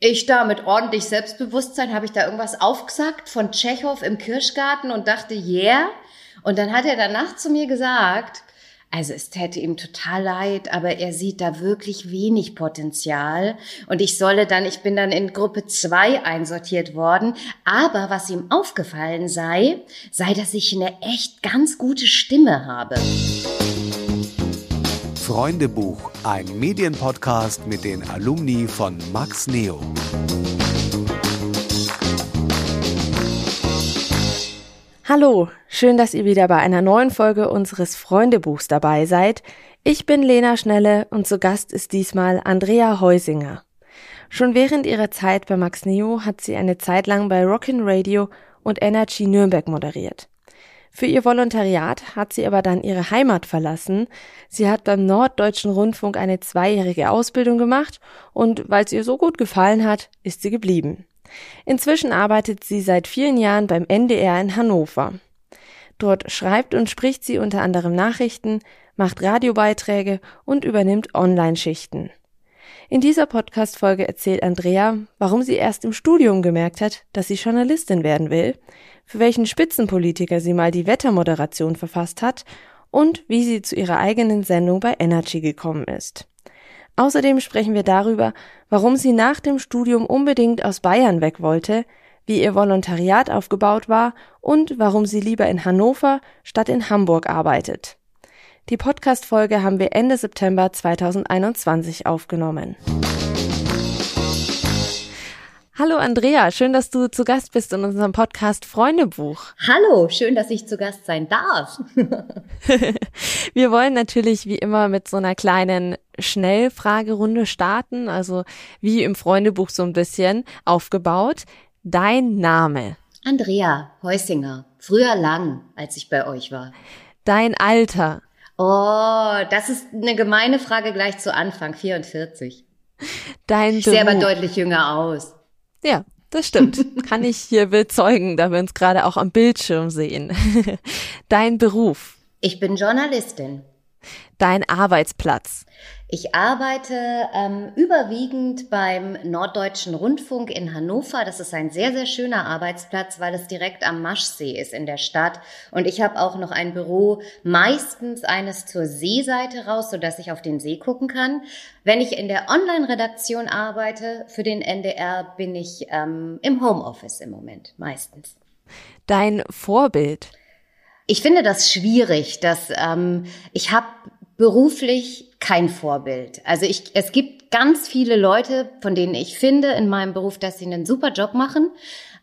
ich da mit ordentlich Selbstbewusstsein habe ich da irgendwas aufgesagt von Tschechow im Kirschgarten und dachte, yeah. Und dann hat er danach zu mir gesagt, also es täte ihm total leid, aber er sieht da wirklich wenig Potenzial. Und ich solle dann, ich bin dann in Gruppe zwei einsortiert worden. Aber was ihm aufgefallen sei, sei, dass ich eine echt ganz gute Stimme habe. Freundebuch, ein Medienpodcast mit den Alumni von Max Neo. Hallo, schön, dass ihr wieder bei einer neuen Folge unseres Freundebuchs dabei seid. Ich bin Lena Schnelle und zu Gast ist diesmal Andrea Heusinger. Schon während ihrer Zeit bei Max Neo hat sie eine Zeit lang bei Rockin' Radio und Energy Nürnberg moderiert. Für ihr Volontariat hat sie aber dann ihre Heimat verlassen. Sie hat beim Norddeutschen Rundfunk eine zweijährige Ausbildung gemacht und weil es ihr so gut gefallen hat, ist sie geblieben. Inzwischen arbeitet sie seit vielen Jahren beim NDR in Hannover. Dort schreibt und spricht sie unter anderem Nachrichten, macht Radiobeiträge und übernimmt Online-Schichten. In dieser Podcast-Folge erzählt Andrea, warum sie erst im Studium gemerkt hat, dass sie Journalistin werden will, für welchen Spitzenpolitiker sie mal die Wettermoderation verfasst hat und wie sie zu ihrer eigenen Sendung bei Energy gekommen ist. Außerdem sprechen wir darüber, warum sie nach dem Studium unbedingt aus Bayern weg wollte, wie ihr Volontariat aufgebaut war und warum sie lieber in Hannover statt in Hamburg arbeitet. Die Podcast-Folge haben wir Ende September 2021 aufgenommen. Hallo Andrea, schön, dass du zu Gast bist in unserem Podcast Freundebuch. Hallo, schön, dass ich zu Gast sein darf. Wir wollen natürlich wie immer mit so einer kleinen Schnellfragerunde starten, also wie im Freundebuch so ein bisschen aufgebaut. Dein Name? Andrea Heusinger. Früher lang, als ich bei euch war. Dein Alter? Oh, das ist eine gemeine Frage gleich zu Anfang, 44. Dein ich sehe aber deutlich jünger aus. Ja, das stimmt. Kann ich hier bezeugen, da wir uns gerade auch am Bildschirm sehen. Dein Beruf? Ich bin Journalistin. Dein Arbeitsplatz? Ich arbeite ähm, überwiegend beim Norddeutschen Rundfunk in Hannover. Das ist ein sehr, sehr schöner Arbeitsplatz, weil es direkt am Maschsee ist in der Stadt. Und ich habe auch noch ein Büro, meistens eines zur Seeseite raus, sodass ich auf den See gucken kann. Wenn ich in der Online-Redaktion arbeite für den NDR, bin ich ähm, im Homeoffice im Moment, meistens. Dein Vorbild? Ich finde das schwierig, dass ähm, ich habe beruflich kein Vorbild. Also ich, es gibt ganz viele Leute, von denen ich finde in meinem Beruf, dass sie einen super Job machen.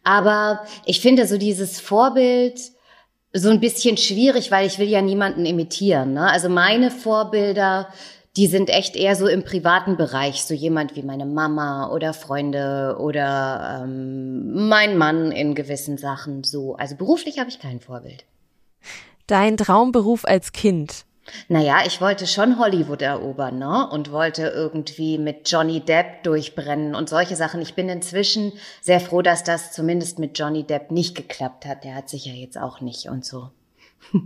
Aber ich finde so dieses Vorbild so ein bisschen schwierig, weil ich will ja niemanden imitieren. Ne? Also meine Vorbilder, die sind echt eher so im privaten Bereich, so jemand wie meine Mama oder Freunde oder ähm, mein Mann in gewissen Sachen. So, also beruflich habe ich kein Vorbild. Dein Traumberuf als Kind? Naja, ich wollte schon Hollywood erobern, ne? Und wollte irgendwie mit Johnny Depp durchbrennen und solche Sachen. Ich bin inzwischen sehr froh, dass das zumindest mit Johnny Depp nicht geklappt hat. Der hat sich ja jetzt auch nicht und so.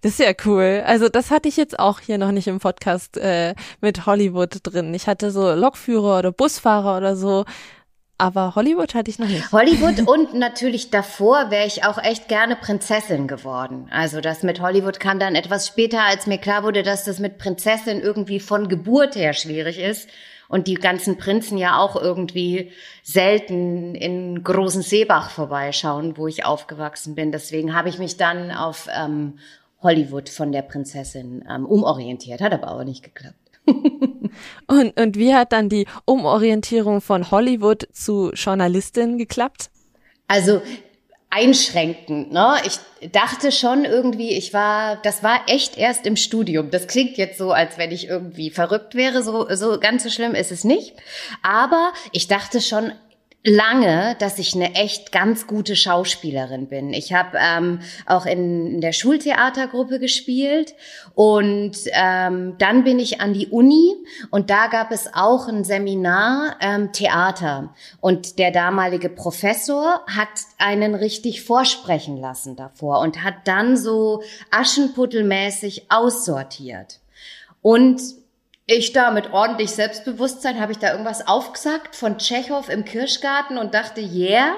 Das ist ja cool. Also das hatte ich jetzt auch hier noch nicht im Podcast äh, mit Hollywood drin. Ich hatte so Lokführer oder Busfahrer oder so aber Hollywood hatte ich noch nicht. Hollywood und natürlich davor wäre ich auch echt gerne Prinzessin geworden. Also das mit Hollywood kam dann etwas später, als mir klar wurde, dass das mit Prinzessin irgendwie von Geburt her schwierig ist und die ganzen Prinzen ja auch irgendwie selten in großen Seebach vorbeischauen, wo ich aufgewachsen bin. Deswegen habe ich mich dann auf ähm, Hollywood von der Prinzessin ähm, umorientiert, hat aber auch nicht geklappt. und, und wie hat dann die Umorientierung von Hollywood zu Journalistin geklappt? Also einschränkend, ne? Ich dachte schon irgendwie, ich war, das war echt erst im Studium. Das klingt jetzt so, als wenn ich irgendwie verrückt wäre. So, so ganz so schlimm ist es nicht. Aber ich dachte schon lange, dass ich eine echt ganz gute Schauspielerin bin. Ich habe ähm, auch in, in der Schultheatergruppe gespielt und ähm, dann bin ich an die Uni und da gab es auch ein Seminar ähm, Theater und der damalige Professor hat einen richtig vorsprechen lassen davor und hat dann so aschenputtelmäßig aussortiert. Und ich da mit ordentlich Selbstbewusstsein habe ich da irgendwas aufgesagt von Tschechow im Kirschgarten und dachte, yeah.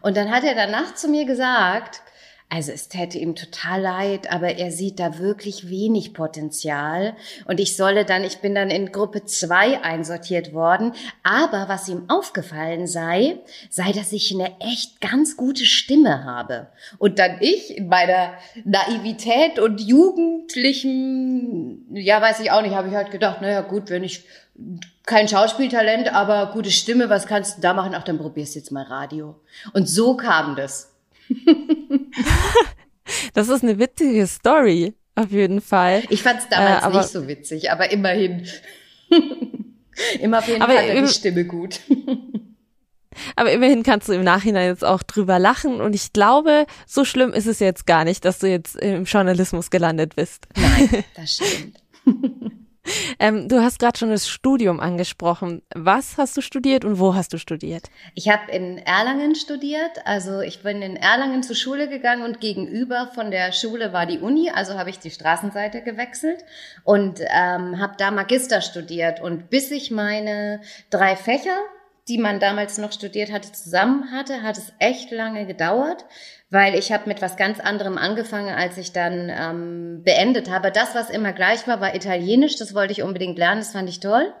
Und dann hat er danach zu mir gesagt, also es täte ihm total leid, aber er sieht da wirklich wenig Potenzial. Und ich solle dann, ich bin dann in Gruppe zwei einsortiert worden. Aber was ihm aufgefallen sei, sei, dass ich eine echt ganz gute Stimme habe. Und dann ich in meiner Naivität und jugendlichen, ja, weiß ich auch nicht, habe ich halt gedacht, naja, gut, wenn ich kein Schauspieltalent, aber gute Stimme, was kannst du da machen? Ach, dann probierst du jetzt mal Radio. Und so kam das. das ist eine witzige Story, auf jeden Fall. Ich fand es damals äh, aber, nicht so witzig, aber immerhin. Immer auf jeden aber Fall die Stimme gut. Aber immerhin kannst du im Nachhinein jetzt auch drüber lachen und ich glaube, so schlimm ist es jetzt gar nicht, dass du jetzt im Journalismus gelandet bist. Nein, das stimmt. Ähm, du hast gerade schon das Studium angesprochen. Was hast du studiert und wo hast du studiert? Ich habe in Erlangen studiert. Also ich bin in Erlangen zur Schule gegangen und gegenüber von der Schule war die Uni. Also habe ich die Straßenseite gewechselt und ähm, habe da Magister studiert. Und bis ich meine drei Fächer die man damals noch studiert hatte, zusammen hatte, hat es echt lange gedauert, weil ich habe mit was ganz anderem angefangen, als ich dann ähm, beendet habe. Das, was immer gleich war, war Italienisch. Das wollte ich unbedingt lernen. Das fand ich toll.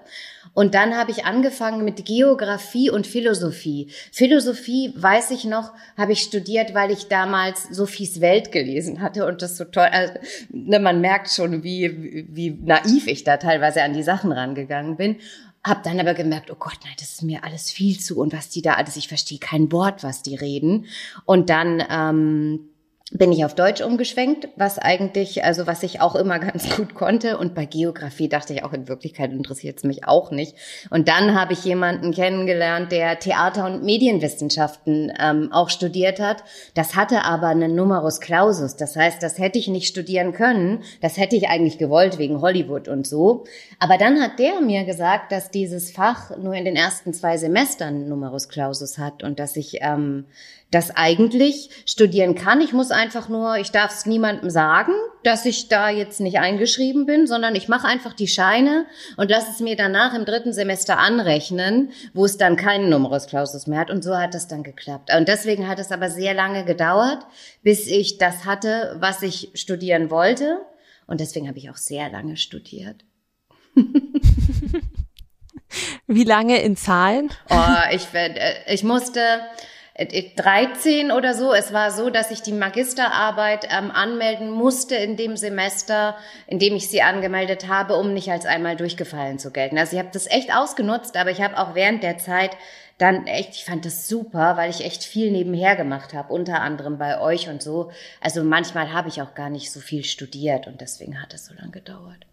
Und dann habe ich angefangen mit Geografie und Philosophie. Philosophie, weiß ich noch, habe ich studiert, weil ich damals Sophies Welt gelesen hatte und das so toll. Also, ne, man merkt schon, wie, wie naiv ich da teilweise an die Sachen rangegangen bin. Hab dann aber gemerkt, oh Gott, nein, das ist mir alles viel zu und was die da alles, ich verstehe kein Wort, was die reden. Und dann ähm, bin ich auf Deutsch umgeschwenkt, was eigentlich, also was ich auch immer ganz gut konnte. Und bei Geografie dachte ich auch, in Wirklichkeit interessiert es mich auch nicht. Und dann habe ich jemanden kennengelernt, der Theater- und Medienwissenschaften ähm, auch studiert hat. Das hatte aber einen Numerus Clausus. Das heißt, das hätte ich nicht studieren können. Das hätte ich eigentlich gewollt wegen Hollywood und so. Aber dann hat der mir gesagt, dass dieses Fach nur in den ersten zwei Semestern Numerus Clausus hat und dass ich ähm, das eigentlich studieren kann. Ich muss einfach nur, ich darf es niemandem sagen, dass ich da jetzt nicht eingeschrieben bin, sondern ich mache einfach die Scheine und lasse es mir danach im dritten Semester anrechnen, wo es dann keinen Numerus Clausus mehr hat. Und so hat es dann geklappt. Und deswegen hat es aber sehr lange gedauert, bis ich das hatte, was ich studieren wollte. Und deswegen habe ich auch sehr lange studiert. Wie lange in Zahlen? Oh, ich, äh, ich musste, 13 oder so. Es war so, dass ich die Magisterarbeit ähm, anmelden musste in dem Semester, in dem ich sie angemeldet habe, um nicht als einmal durchgefallen zu gelten. Also ich habe das echt ausgenutzt, aber ich habe auch während der Zeit dann echt, ich fand das super, weil ich echt viel nebenher gemacht habe, unter anderem bei euch und so. Also manchmal habe ich auch gar nicht so viel studiert und deswegen hat es so lange gedauert.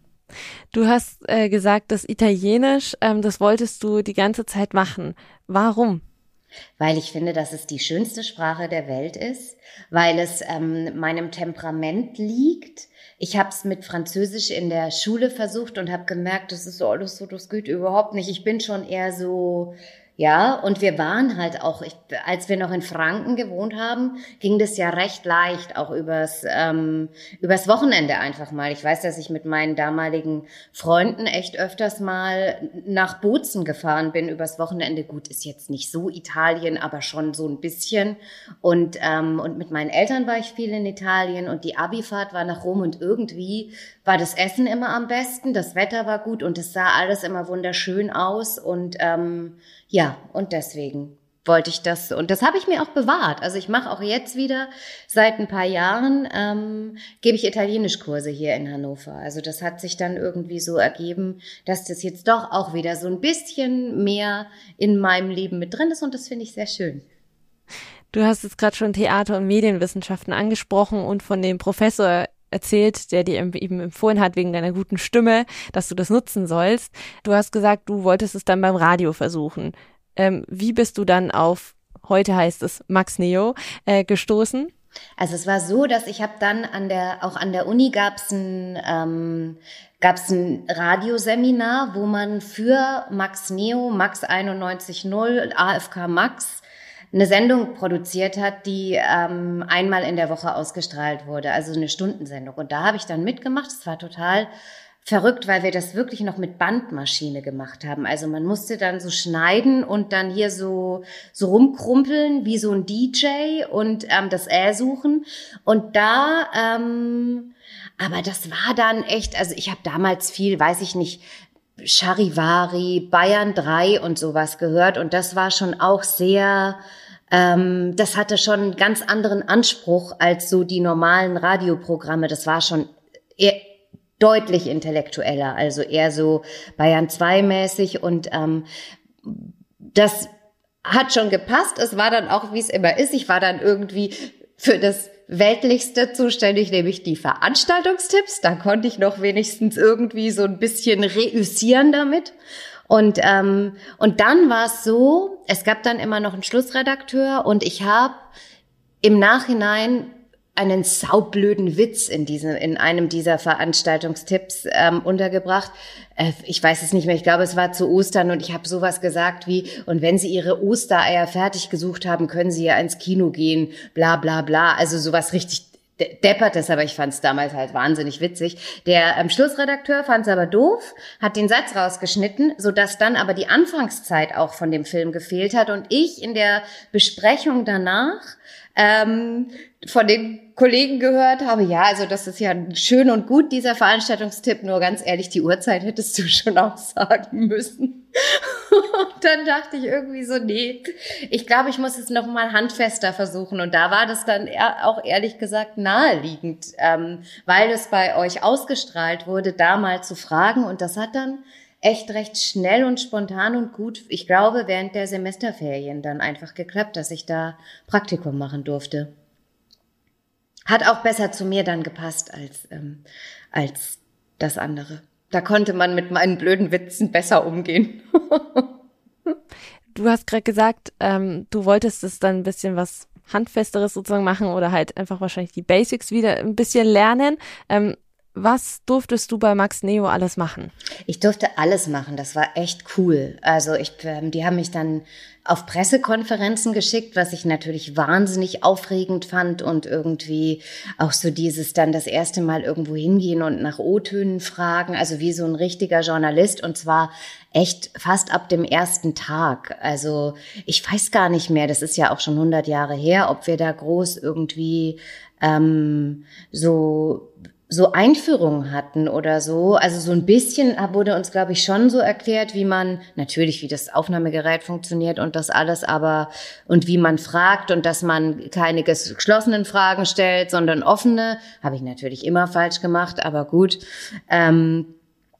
Du hast äh, gesagt, das Italienisch, ähm, das wolltest du die ganze Zeit machen. Warum? weil ich finde, dass es die schönste Sprache der Welt ist, weil es ähm, meinem Temperament liegt. Ich habe es mit Französisch in der Schule versucht und habe gemerkt, das ist so alles so, das geht überhaupt nicht. Ich bin schon eher so ja, und wir waren halt auch, ich, als wir noch in Franken gewohnt haben, ging das ja recht leicht, auch übers, ähm, übers Wochenende einfach mal. Ich weiß, dass ich mit meinen damaligen Freunden echt öfters mal nach Bozen gefahren bin übers Wochenende. Gut, ist jetzt nicht so Italien, aber schon so ein bisschen. Und, ähm, und mit meinen Eltern war ich viel in Italien und die Abifahrt war nach Rom und irgendwie war das Essen immer am besten, das Wetter war gut und es sah alles immer wunderschön aus und ähm, ja, und deswegen wollte ich das und das habe ich mir auch bewahrt. Also ich mache auch jetzt wieder seit ein paar Jahren ähm, gebe ich Italienischkurse hier in Hannover. Also das hat sich dann irgendwie so ergeben, dass das jetzt doch auch wieder so ein bisschen mehr in meinem Leben mit drin ist und das finde ich sehr schön. Du hast jetzt gerade schon Theater- und Medienwissenschaften angesprochen und von dem Professor erzählt, der dir eben empfohlen hat wegen deiner guten Stimme, dass du das nutzen sollst. Du hast gesagt, du wolltest es dann beim Radio versuchen. Ähm, wie bist du dann auf, heute heißt es Max Neo, äh, gestoßen? Also es war so, dass ich habe dann an der, auch an der Uni gab's ein, ähm, gab's ein Radioseminar, wo man für Max Neo, Max 91.0, AFK Max eine Sendung produziert hat, die ähm, einmal in der Woche ausgestrahlt wurde, also eine Stundensendung. Und da habe ich dann mitgemacht. Es war total verrückt, weil wir das wirklich noch mit Bandmaschine gemacht haben. Also man musste dann so schneiden und dann hier so so rumkrumpeln wie so ein DJ und ähm, das Ä suchen. Und da, ähm, aber das war dann echt, also ich habe damals viel, weiß ich nicht, Charivari, Bayern 3 und sowas gehört und das war schon auch sehr ähm, das hatte schon einen ganz anderen Anspruch als so die normalen Radioprogramme. Das war schon eher, deutlich intellektueller, also eher so Bayern 2 mäßig und ähm, das hat schon gepasst. Es war dann auch, wie es immer ist. Ich war dann irgendwie für das Weltlichste zuständig, nämlich die Veranstaltungstipps. Da konnte ich noch wenigstens irgendwie so ein bisschen reüssieren damit. Und, ähm, und dann war es so, es gab dann immer noch einen Schlussredakteur und ich habe im Nachhinein einen saublöden Witz in diesem, in einem dieser Veranstaltungstipps ähm, untergebracht. Äh, ich weiß es nicht mehr. Ich glaube, es war zu Ostern und ich habe sowas gesagt wie: Und wenn Sie Ihre Ostereier fertig gesucht haben, können Sie ja ins Kino gehen. Bla bla bla. Also sowas richtig deppertes, aber ich fand es damals halt wahnsinnig witzig. Der ähm, Schlussredakteur fand es aber doof, hat den Satz rausgeschnitten, so dass dann aber die Anfangszeit auch von dem Film gefehlt hat und ich in der Besprechung danach ähm, von den Kollegen gehört habe, ja, also das ist ja schön und gut, dieser Veranstaltungstipp, nur ganz ehrlich, die Uhrzeit hättest du schon auch sagen müssen. und dann dachte ich irgendwie so, nee, ich glaube, ich muss es noch mal handfester versuchen. Und da war das dann auch ehrlich gesagt naheliegend, ähm, weil es bei euch ausgestrahlt wurde, da mal zu fragen. Und das hat dann echt recht schnell und spontan und gut, ich glaube, während der Semesterferien dann einfach geklappt, dass ich da Praktikum machen durfte. Hat auch besser zu mir dann gepasst als, ähm, als das andere. Da konnte man mit meinen blöden Witzen besser umgehen. du hast gerade gesagt, ähm, du wolltest es dann ein bisschen was Handfesteres sozusagen machen oder halt einfach wahrscheinlich die Basics wieder ein bisschen lernen. Ähm, was durftest du bei Max Neo alles machen? Ich durfte alles machen. Das war echt cool. Also ich, ähm, die haben mich dann auf Pressekonferenzen geschickt, was ich natürlich wahnsinnig aufregend fand und irgendwie auch so dieses dann das erste Mal irgendwo hingehen und nach O-Tönen fragen, also wie so ein richtiger Journalist und zwar echt fast ab dem ersten Tag. Also ich weiß gar nicht mehr, das ist ja auch schon 100 Jahre her, ob wir da groß irgendwie ähm, so so Einführungen hatten oder so. Also so ein bisschen wurde uns, glaube ich, schon so erklärt, wie man, natürlich, wie das Aufnahmegerät funktioniert und das alles, aber und wie man fragt und dass man keine geschlossenen Fragen stellt, sondern offene. Habe ich natürlich immer falsch gemacht, aber gut. Ähm,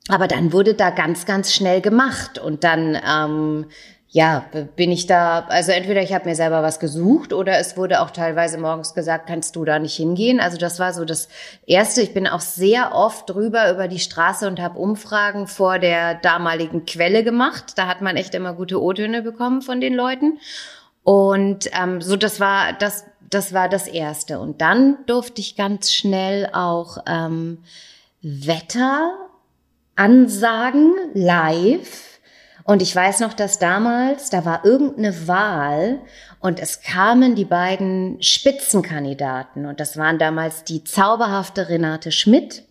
aber dann wurde da ganz, ganz schnell gemacht und dann ähm, ja, bin ich da, also entweder ich habe mir selber was gesucht oder es wurde auch teilweise morgens gesagt, kannst du da nicht hingehen. Also das war so das Erste. Ich bin auch sehr oft drüber über die Straße und habe Umfragen vor der damaligen Quelle gemacht. Da hat man echt immer gute O-Töne bekommen von den Leuten. Und ähm, so, das war das, das war das Erste. Und dann durfte ich ganz schnell auch ähm, Wetter ansagen live und ich weiß noch, dass damals, da war irgendeine Wahl und es kamen die beiden Spitzenkandidaten und das waren damals die zauberhafte Renate Schmidt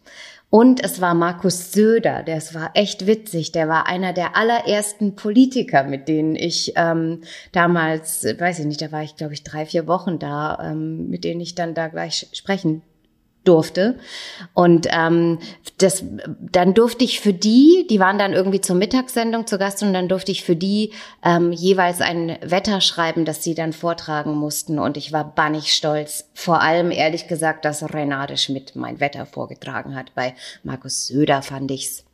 und es war Markus Söder, das war echt witzig. Der war einer der allerersten Politiker, mit denen ich ähm, damals, weiß ich nicht, da war ich glaube ich drei, vier Wochen da, ähm, mit denen ich dann da gleich sprechen durfte. Und ähm, das, dann durfte ich für die, die waren dann irgendwie zur Mittagssendung zu Gast und dann durfte ich für die ähm, jeweils ein Wetter schreiben, das sie dann vortragen mussten. Und ich war bannig stolz. Vor allem ehrlich gesagt, dass Renate Schmidt mein Wetter vorgetragen hat. Bei Markus Söder fand ich's.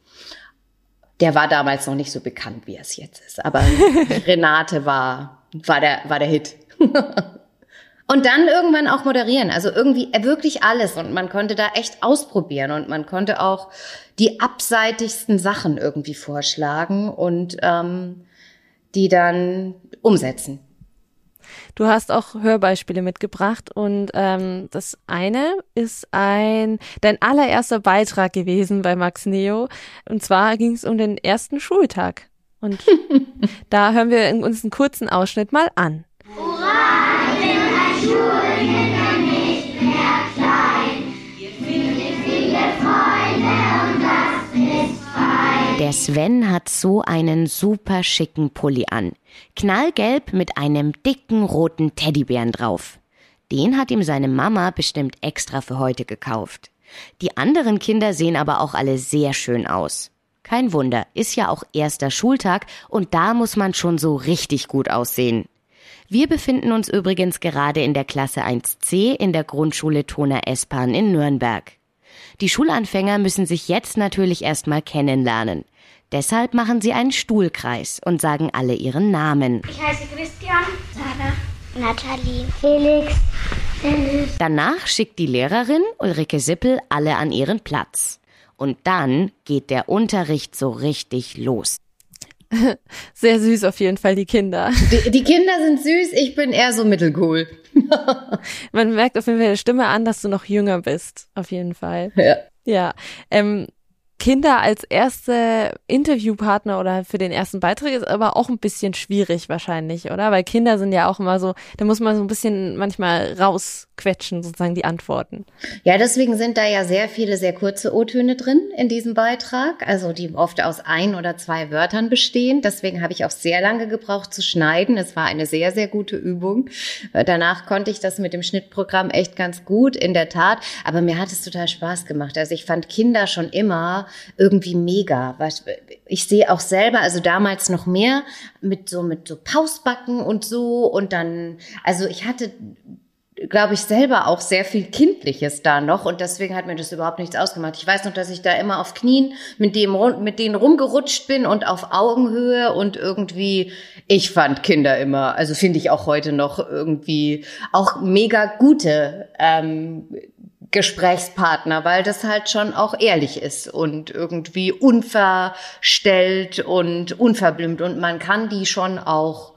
Der war damals noch nicht so bekannt, wie er es jetzt ist. Aber Renate war, war der, war der Hit. Und dann irgendwann auch moderieren. Also irgendwie äh, wirklich alles. Und man konnte da echt ausprobieren und man konnte auch die abseitigsten Sachen irgendwie vorschlagen und ähm, die dann umsetzen. Du hast auch Hörbeispiele mitgebracht und ähm, das eine ist ein dein allererster Beitrag gewesen bei Max Neo und zwar ging es um den ersten Schultag und da hören wir uns einen kurzen Ausschnitt mal an. Schulkinder Der Sven hat so einen super schicken Pulli an. Knallgelb mit einem dicken roten Teddybären drauf. Den hat ihm seine Mama bestimmt extra für heute gekauft. Die anderen Kinder sehen aber auch alle sehr schön aus. Kein Wunder, ist ja auch erster Schultag und da muss man schon so richtig gut aussehen. Wir befinden uns übrigens gerade in der Klasse 1c in der Grundschule Toner Espan in Nürnberg. Die Schulanfänger müssen sich jetzt natürlich erstmal kennenlernen. Deshalb machen sie einen Stuhlkreis und sagen alle ihren Namen. Ich heiße Christian, Sarah, Nathalie, Felix, Dennis. Danach schickt die Lehrerin Ulrike Sippel alle an ihren Platz. Und dann geht der Unterricht so richtig los. Sehr süß auf jeden Fall, die Kinder. Die, die Kinder sind süß, ich bin eher so mittelcool. Man merkt auf jeden Fall der Stimme an, dass du noch jünger bist, auf jeden Fall. Ja. Ja. Ähm, Kinder als erste Interviewpartner oder für den ersten Beitrag ist aber auch ein bisschen schwierig wahrscheinlich, oder? Weil Kinder sind ja auch immer so, da muss man so ein bisschen manchmal rausquetschen, sozusagen die Antworten. Ja, deswegen sind da ja sehr viele sehr kurze O-Töne drin in diesem Beitrag, also die oft aus ein oder zwei Wörtern bestehen. Deswegen habe ich auch sehr lange gebraucht zu schneiden. Es war eine sehr, sehr gute Übung. Danach konnte ich das mit dem Schnittprogramm echt ganz gut, in der Tat. Aber mir hat es total Spaß gemacht. Also ich fand Kinder schon immer irgendwie mega. Ich sehe auch selber, also damals noch mehr mit so mit so Pausbacken und so und dann, also ich hatte glaube ich, selber auch sehr viel Kindliches da noch und deswegen hat mir das überhaupt nichts ausgemacht. Ich weiß noch, dass ich da immer auf Knien mit dem mit denen rumgerutscht bin und auf Augenhöhe und irgendwie, ich fand Kinder immer, also finde ich auch heute noch irgendwie auch mega gute ähm, Gesprächspartner, weil das halt schon auch ehrlich ist und irgendwie unverstellt und unverblümt und man kann die schon auch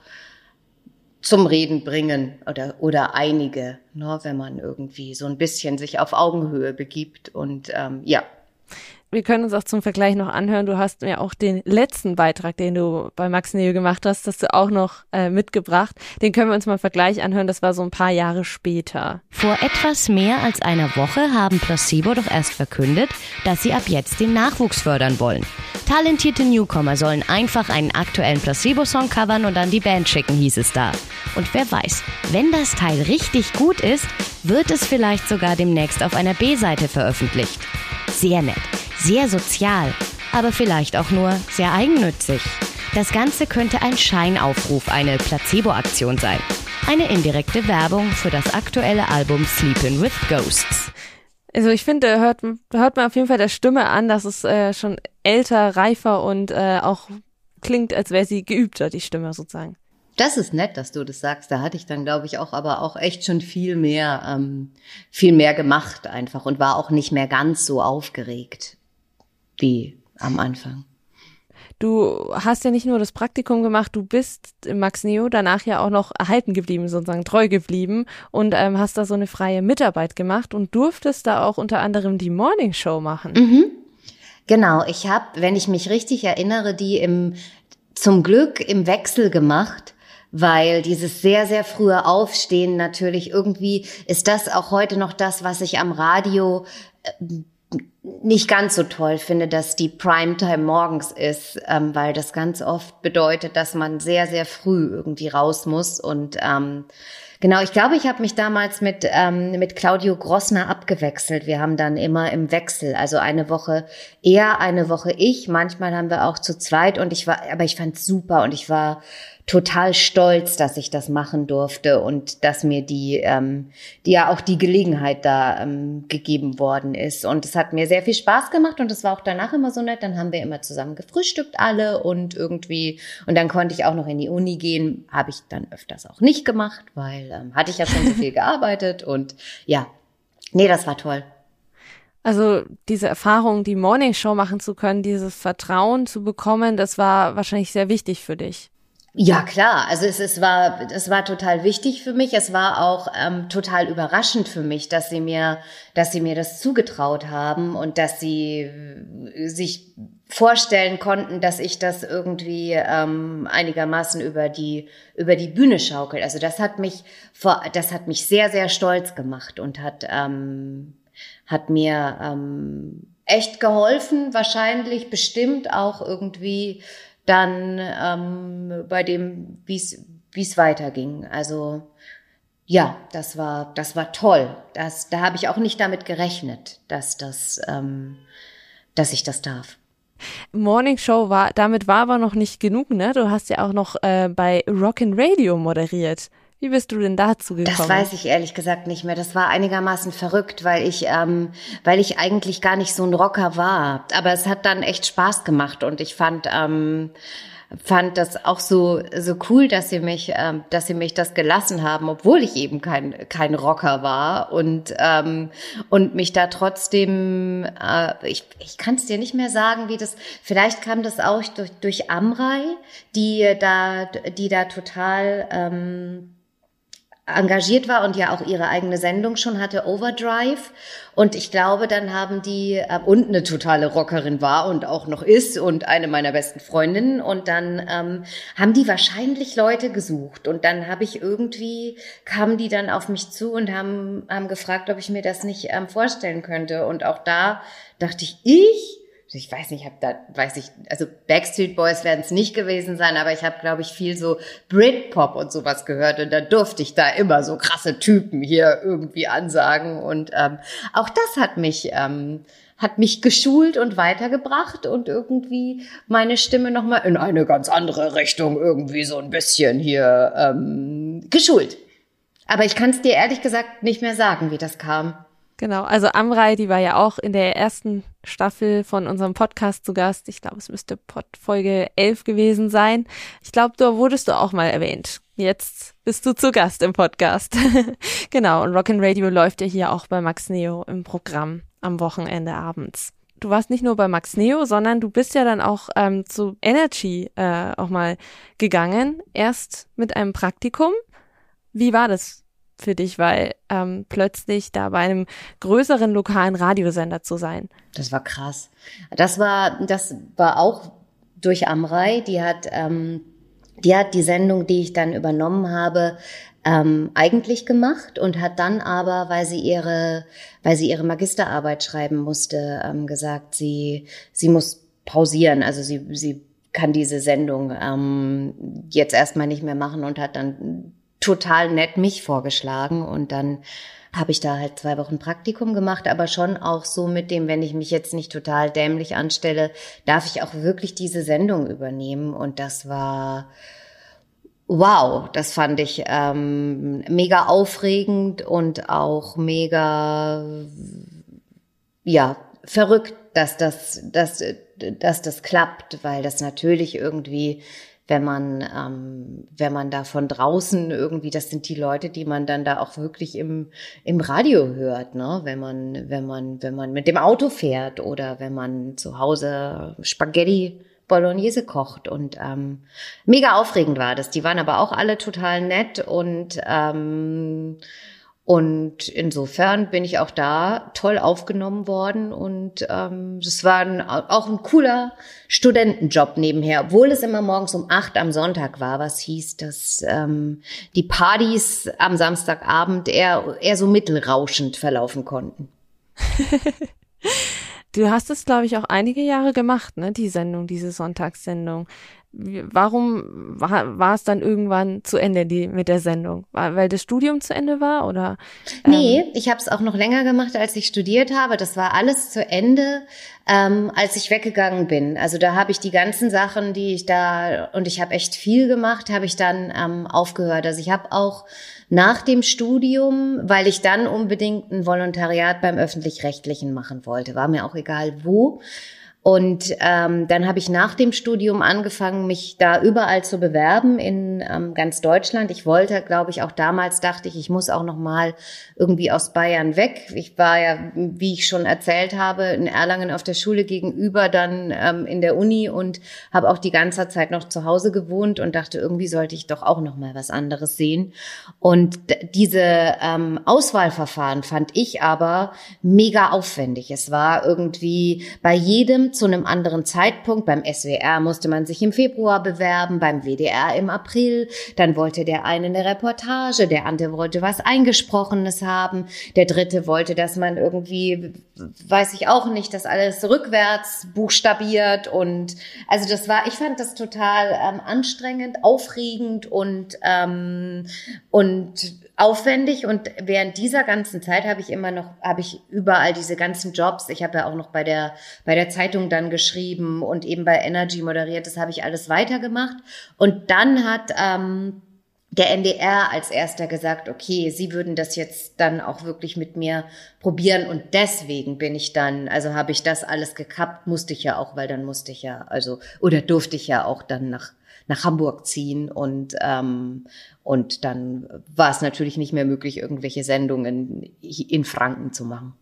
zum Reden bringen oder, oder einige, ne, wenn man irgendwie so ein bisschen sich auf Augenhöhe begibt und ähm, ja, wir können uns auch zum Vergleich noch anhören. Du hast mir auch den letzten Beitrag, den du bei Max Neo gemacht hast, hast du auch noch äh, mitgebracht. Den können wir uns mal im Vergleich anhören. Das war so ein paar Jahre später. Vor etwas mehr als einer Woche haben Placebo doch erst verkündet, dass sie ab jetzt den Nachwuchs fördern wollen. Talentierte Newcomer sollen einfach einen aktuellen Placebo-Song covern und an die Band schicken, hieß es da. Und wer weiß, wenn das Teil richtig gut ist, wird es vielleicht sogar demnächst auf einer B-Seite veröffentlicht. Sehr nett sehr sozial, aber vielleicht auch nur sehr eigennützig. Das Ganze könnte ein Scheinaufruf, eine Placebo-Aktion sein. Eine indirekte Werbung für das aktuelle Album Sleeping with Ghosts. Also ich finde, hört, hört man auf jeden Fall der Stimme an, dass es äh, schon älter, reifer und äh, auch klingt, als wäre sie geübter, die Stimme sozusagen. Das ist nett, dass du das sagst. Da hatte ich dann, glaube ich, auch, aber auch echt schon viel mehr, ähm, viel mehr gemacht einfach und war auch nicht mehr ganz so aufgeregt wie am Anfang. Du hast ja nicht nur das Praktikum gemacht, du bist im Max Neo danach ja auch noch erhalten geblieben, sozusagen treu geblieben und ähm, hast da so eine freie Mitarbeit gemacht und durftest da auch unter anderem die Morning Show machen. Mhm. Genau, ich habe, wenn ich mich richtig erinnere, die im zum Glück im Wechsel gemacht weil dieses sehr, sehr frühe Aufstehen natürlich irgendwie ist das auch heute noch das, was ich am Radio äh, nicht ganz so toll finde, dass die Primetime morgens ist, ähm, weil das ganz oft bedeutet, dass man sehr, sehr früh irgendwie raus muss. Und ähm, genau, ich glaube, ich habe mich damals mit, ähm, mit Claudio Grossner abgewechselt. Wir haben dann immer im Wechsel, also eine Woche er, eine Woche ich. Manchmal haben wir auch zu zweit und ich war, aber ich fand super und ich war total stolz, dass ich das machen durfte und dass mir die, ähm, die ja auch die Gelegenheit da ähm, gegeben worden ist. Und es hat mir sehr viel Spaß gemacht und es war auch danach immer so nett. Dann haben wir immer zusammen gefrühstückt alle und irgendwie, und dann konnte ich auch noch in die Uni gehen. Habe ich dann öfters auch nicht gemacht, weil ähm, hatte ich ja schon so viel gearbeitet und ja, nee, das war toll. Also diese Erfahrung, die Morning Show machen zu können, dieses Vertrauen zu bekommen, das war wahrscheinlich sehr wichtig für dich. Ja, klar. Also es, es war, es war total wichtig für mich. Es war auch ähm, total überraschend für mich, dass sie mir, dass sie mir das zugetraut haben und dass sie äh, sich vorstellen konnten, dass ich das irgendwie ähm, einigermaßen über die über die Bühne schaukel. Also das hat mich vor, das hat mich sehr sehr stolz gemacht und hat ähm, hat mir ähm, echt geholfen, wahrscheinlich, bestimmt auch irgendwie dann ähm, bei dem, wie es weiterging. Also ja, das war das war toll. Das da habe ich auch nicht damit gerechnet, dass das ähm, dass ich das darf. Morning Show war, damit war aber noch nicht genug, ne? Du hast ja auch noch äh, bei Rockin' Radio moderiert. Wie bist du denn dazu gekommen? Das weiß ich ehrlich gesagt nicht mehr. Das war einigermaßen verrückt, weil ich, ähm, weil ich eigentlich gar nicht so ein Rocker war. Aber es hat dann echt Spaß gemacht und ich fand, ähm, fand das auch so so cool, dass sie mich, ähm, dass sie mich das gelassen haben, obwohl ich eben kein kein Rocker war und ähm, und mich da trotzdem, äh, ich ich kann es dir nicht mehr sagen, wie das. Vielleicht kam das auch durch durch Amrei, die da die da total ähm, engagiert war und ja auch ihre eigene Sendung schon hatte, Overdrive. Und ich glaube, dann haben die, äh, und eine totale Rockerin war und auch noch ist und eine meiner besten Freundinnen. Und dann ähm, haben die wahrscheinlich Leute gesucht. Und dann habe ich irgendwie, kamen die dann auf mich zu und haben, haben gefragt, ob ich mir das nicht ähm, vorstellen könnte. Und auch da dachte ich, ich? Ich weiß nicht, ich habe da, weiß ich, also Backstreet Boys werden es nicht gewesen sein, aber ich habe, glaube ich, viel so Britpop und sowas gehört und da durfte ich da immer so krasse Typen hier irgendwie ansagen und ähm, auch das hat mich ähm, hat mich geschult und weitergebracht und irgendwie meine Stimme noch mal in eine ganz andere Richtung irgendwie so ein bisschen hier ähm, geschult. Aber ich kann es dir ehrlich gesagt nicht mehr sagen, wie das kam. Genau, also Amrei, die war ja auch in der ersten Staffel von unserem Podcast zu Gast. Ich glaube, es müsste Pod Folge 11 gewesen sein. Ich glaube, da wurdest du auch mal erwähnt. Jetzt bist du zu Gast im Podcast. genau, und Rock'n Radio läuft ja hier auch bei Max Neo im Programm am Wochenende abends. Du warst nicht nur bei Max Neo, sondern du bist ja dann auch ähm, zu Energy äh, auch mal gegangen. Erst mit einem Praktikum. Wie war das für dich, weil ähm, plötzlich da bei einem größeren lokalen Radiosender zu sein. Das war krass. Das war, das war auch durch Amrei. Die hat, ähm, die hat die Sendung, die ich dann übernommen habe, ähm, eigentlich gemacht und hat dann aber, weil sie ihre, weil sie ihre Magisterarbeit schreiben musste, ähm, gesagt, sie, sie muss pausieren. Also sie, sie kann diese Sendung ähm, jetzt erstmal nicht mehr machen und hat dann total nett mich vorgeschlagen und dann habe ich da halt zwei Wochen Praktikum gemacht, aber schon auch so mit dem, wenn ich mich jetzt nicht total dämlich anstelle, darf ich auch wirklich diese Sendung übernehmen und das war wow, das fand ich ähm, mega aufregend und auch mega ja verrückt, dass das dass dass das klappt, weil das natürlich irgendwie wenn man, ähm, wenn man da von draußen irgendwie, das sind die Leute, die man dann da auch wirklich im, im Radio hört, ne? Wenn man, wenn man, wenn man mit dem Auto fährt oder wenn man zu Hause Spaghetti Bolognese kocht und ähm, mega aufregend war das. Die waren aber auch alle total nett und ähm, und insofern bin ich auch da toll aufgenommen worden und ähm, das war ein, auch ein cooler Studentenjob nebenher, obwohl es immer morgens um acht am Sonntag war, was hieß, dass ähm, die Partys am Samstagabend eher, eher so mittelrauschend verlaufen konnten. du hast es, glaube ich, auch einige Jahre gemacht, ne, die Sendung, diese Sonntagssendung. Warum war, es dann irgendwann zu Ende die, mit der Sendung? War, weil das Studium zu Ende war oder? Ähm nee, ich habe es auch noch länger gemacht, als ich studiert habe. Das war alles zu Ende, ähm, als ich weggegangen bin. Also da habe ich die ganzen Sachen, die ich da und ich habe echt viel gemacht, habe ich dann ähm, aufgehört. Also ich habe auch nach dem Studium, weil ich dann unbedingt ein Volontariat beim öffentlich-rechtlichen machen wollte, war mir auch egal wo und ähm, dann habe ich nach dem Studium angefangen, mich da überall zu bewerben in ähm, ganz Deutschland. Ich wollte, glaube ich, auch damals dachte ich, ich muss auch noch mal irgendwie aus Bayern weg. Ich war ja, wie ich schon erzählt habe, in Erlangen auf der Schule gegenüber, dann ähm, in der Uni und habe auch die ganze Zeit noch zu Hause gewohnt und dachte, irgendwie sollte ich doch auch noch mal was anderes sehen. Und diese ähm, Auswahlverfahren fand ich aber mega aufwendig. Es war irgendwie bei jedem zu einem anderen Zeitpunkt. Beim SWR musste man sich im Februar bewerben, beim WDR im April. Dann wollte der eine eine Reportage, der andere wollte was Eingesprochenes haben, der dritte wollte, dass man irgendwie weiß ich auch nicht, das alles rückwärts buchstabiert und also das war, ich fand das total ähm, anstrengend, aufregend und ähm, und aufwendig und während dieser ganzen Zeit habe ich immer noch, habe ich überall diese ganzen Jobs. Ich habe ja auch noch bei der bei der Zeitung dann geschrieben und eben bei Energy moderiert. Das habe ich alles weitergemacht und dann hat ähm, der NDR als erster gesagt, okay, sie würden das jetzt dann auch wirklich mit mir probieren und deswegen bin ich dann, also habe ich das alles gekappt, musste ich ja auch, weil dann musste ich ja, also oder durfte ich ja auch dann nach nach Hamburg ziehen und ähm, und dann war es natürlich nicht mehr möglich, irgendwelche Sendungen in Franken zu machen.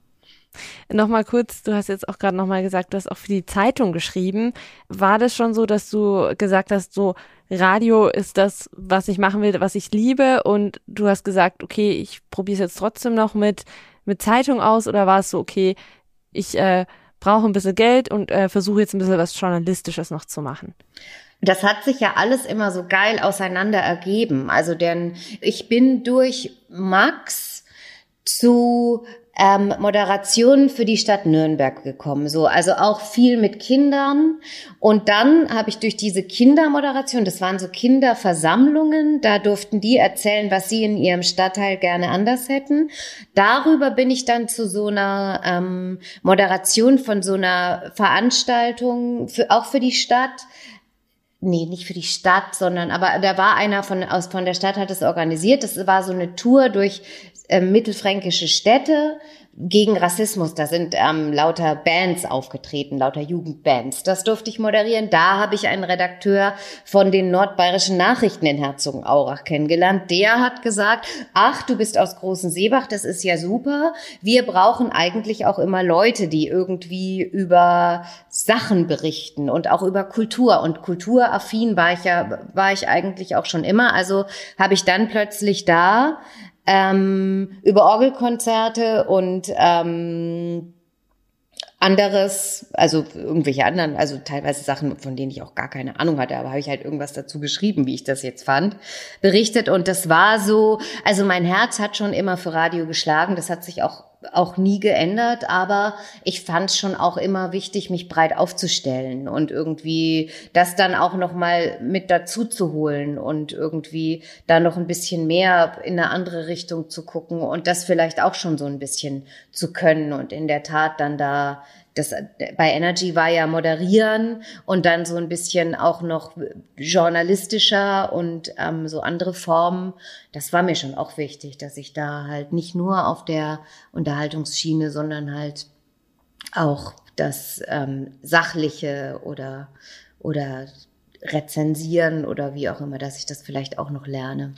Nochmal kurz, du hast jetzt auch gerade nochmal gesagt, du hast auch für die Zeitung geschrieben. War das schon so, dass du gesagt hast, so Radio ist das, was ich machen will, was ich liebe und du hast gesagt, okay, ich probiere es jetzt trotzdem noch mit, mit Zeitung aus oder war es so, okay, ich äh, brauche ein bisschen Geld und äh, versuche jetzt ein bisschen was Journalistisches noch zu machen? Das hat sich ja alles immer so geil auseinander ergeben. Also denn ich bin durch Max zu ähm, Moderationen für die Stadt Nürnberg gekommen. So, also auch viel mit Kindern. Und dann habe ich durch diese Kindermoderation, das waren so Kinderversammlungen, da durften die erzählen, was sie in ihrem Stadtteil gerne anders hätten. Darüber bin ich dann zu so einer ähm, Moderation von so einer Veranstaltung, für, auch für die Stadt nee, nicht für die Stadt, sondern aber da war einer von aus von der Stadt hat es organisiert. Das war so eine Tour durch äh, mittelfränkische Städte gegen Rassismus. Da sind ähm, lauter Bands aufgetreten, lauter Jugendbands. Das durfte ich moderieren. Da habe ich einen Redakteur von den nordbayerischen Nachrichten in Herzogenaurach kennengelernt. Der hat gesagt, ach, du bist aus Großen Seebach, das ist ja super. Wir brauchen eigentlich auch immer Leute, die irgendwie über Sachen berichten und auch über Kultur. Und kulturaffin war ich ja, war ich eigentlich auch schon immer. Also habe ich dann plötzlich da ähm, über Orgelkonzerte und ähm, anderes, also irgendwelche anderen, also teilweise Sachen, von denen ich auch gar keine Ahnung hatte, aber habe ich halt irgendwas dazu geschrieben, wie ich das jetzt fand, berichtet. Und das war so, also mein Herz hat schon immer für Radio geschlagen. Das hat sich auch auch nie geändert, aber ich fand es schon auch immer wichtig, mich breit aufzustellen und irgendwie das dann auch noch mal mit dazu zu holen und irgendwie da noch ein bisschen mehr in eine andere Richtung zu gucken und das vielleicht auch schon so ein bisschen zu können und in der Tat dann da das bei Energy war ja moderieren und dann so ein bisschen auch noch journalistischer und ähm, so andere Formen. Das war mir schon auch wichtig, dass ich da halt nicht nur auf der Unterhaltungsschiene, sondern halt auch das ähm, sachliche oder oder rezensieren oder wie auch immer, dass ich das vielleicht auch noch lerne.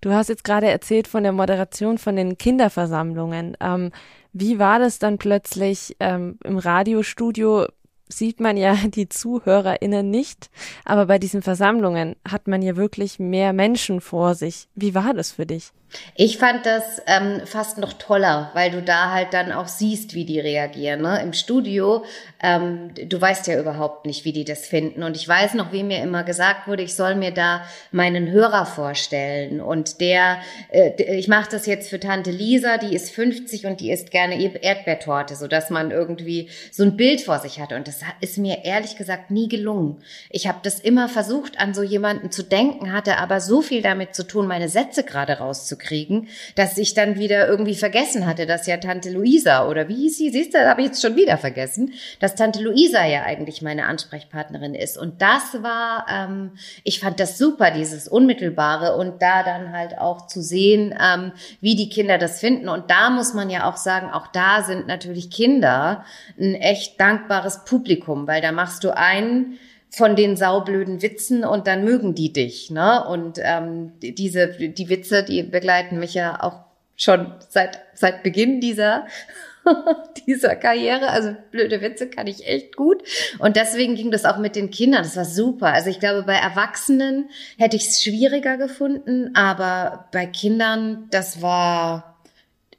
Du hast jetzt gerade erzählt von der Moderation von den Kinderversammlungen. Ähm, wie war das dann plötzlich ähm, im Radiostudio? Sieht man ja die ZuhörerInnen nicht, aber bei diesen Versammlungen hat man ja wirklich mehr Menschen vor sich. Wie war das für dich? Ich fand das ähm, fast noch toller, weil du da halt dann auch siehst, wie die reagieren. Ne? Im Studio, ähm, du weißt ja überhaupt nicht, wie die das finden. Und ich weiß noch, wie mir immer gesagt wurde, ich soll mir da meinen Hörer vorstellen. Und der, äh, ich mache das jetzt für Tante Lisa, die ist 50 und die isst gerne Erdbeertorte, sodass man irgendwie so ein Bild vor sich hat. Und das ist mir ehrlich gesagt nie gelungen. Ich habe das immer versucht, an so jemanden zu denken, hatte aber so viel damit zu tun, meine Sätze gerade rauszukriegen kriegen, dass ich dann wieder irgendwie vergessen hatte, dass ja Tante Luisa oder wie hieß sie, siehst du, habe ich jetzt schon wieder vergessen, dass Tante Luisa ja eigentlich meine Ansprechpartnerin ist. Und das war, ähm, ich fand das super, dieses Unmittelbare und da dann halt auch zu sehen, ähm, wie die Kinder das finden. Und da muss man ja auch sagen, auch da sind natürlich Kinder ein echt dankbares Publikum, weil da machst du einen, von den saublöden Witzen und dann mögen die dich. Ne? Und ähm, diese, die Witze, die begleiten mich ja auch schon seit, seit Beginn dieser dieser Karriere. Also blöde Witze kann ich echt gut. Und deswegen ging das auch mit den Kindern. Das war super. Also ich glaube, bei Erwachsenen hätte ich es schwieriger gefunden, aber bei Kindern, das war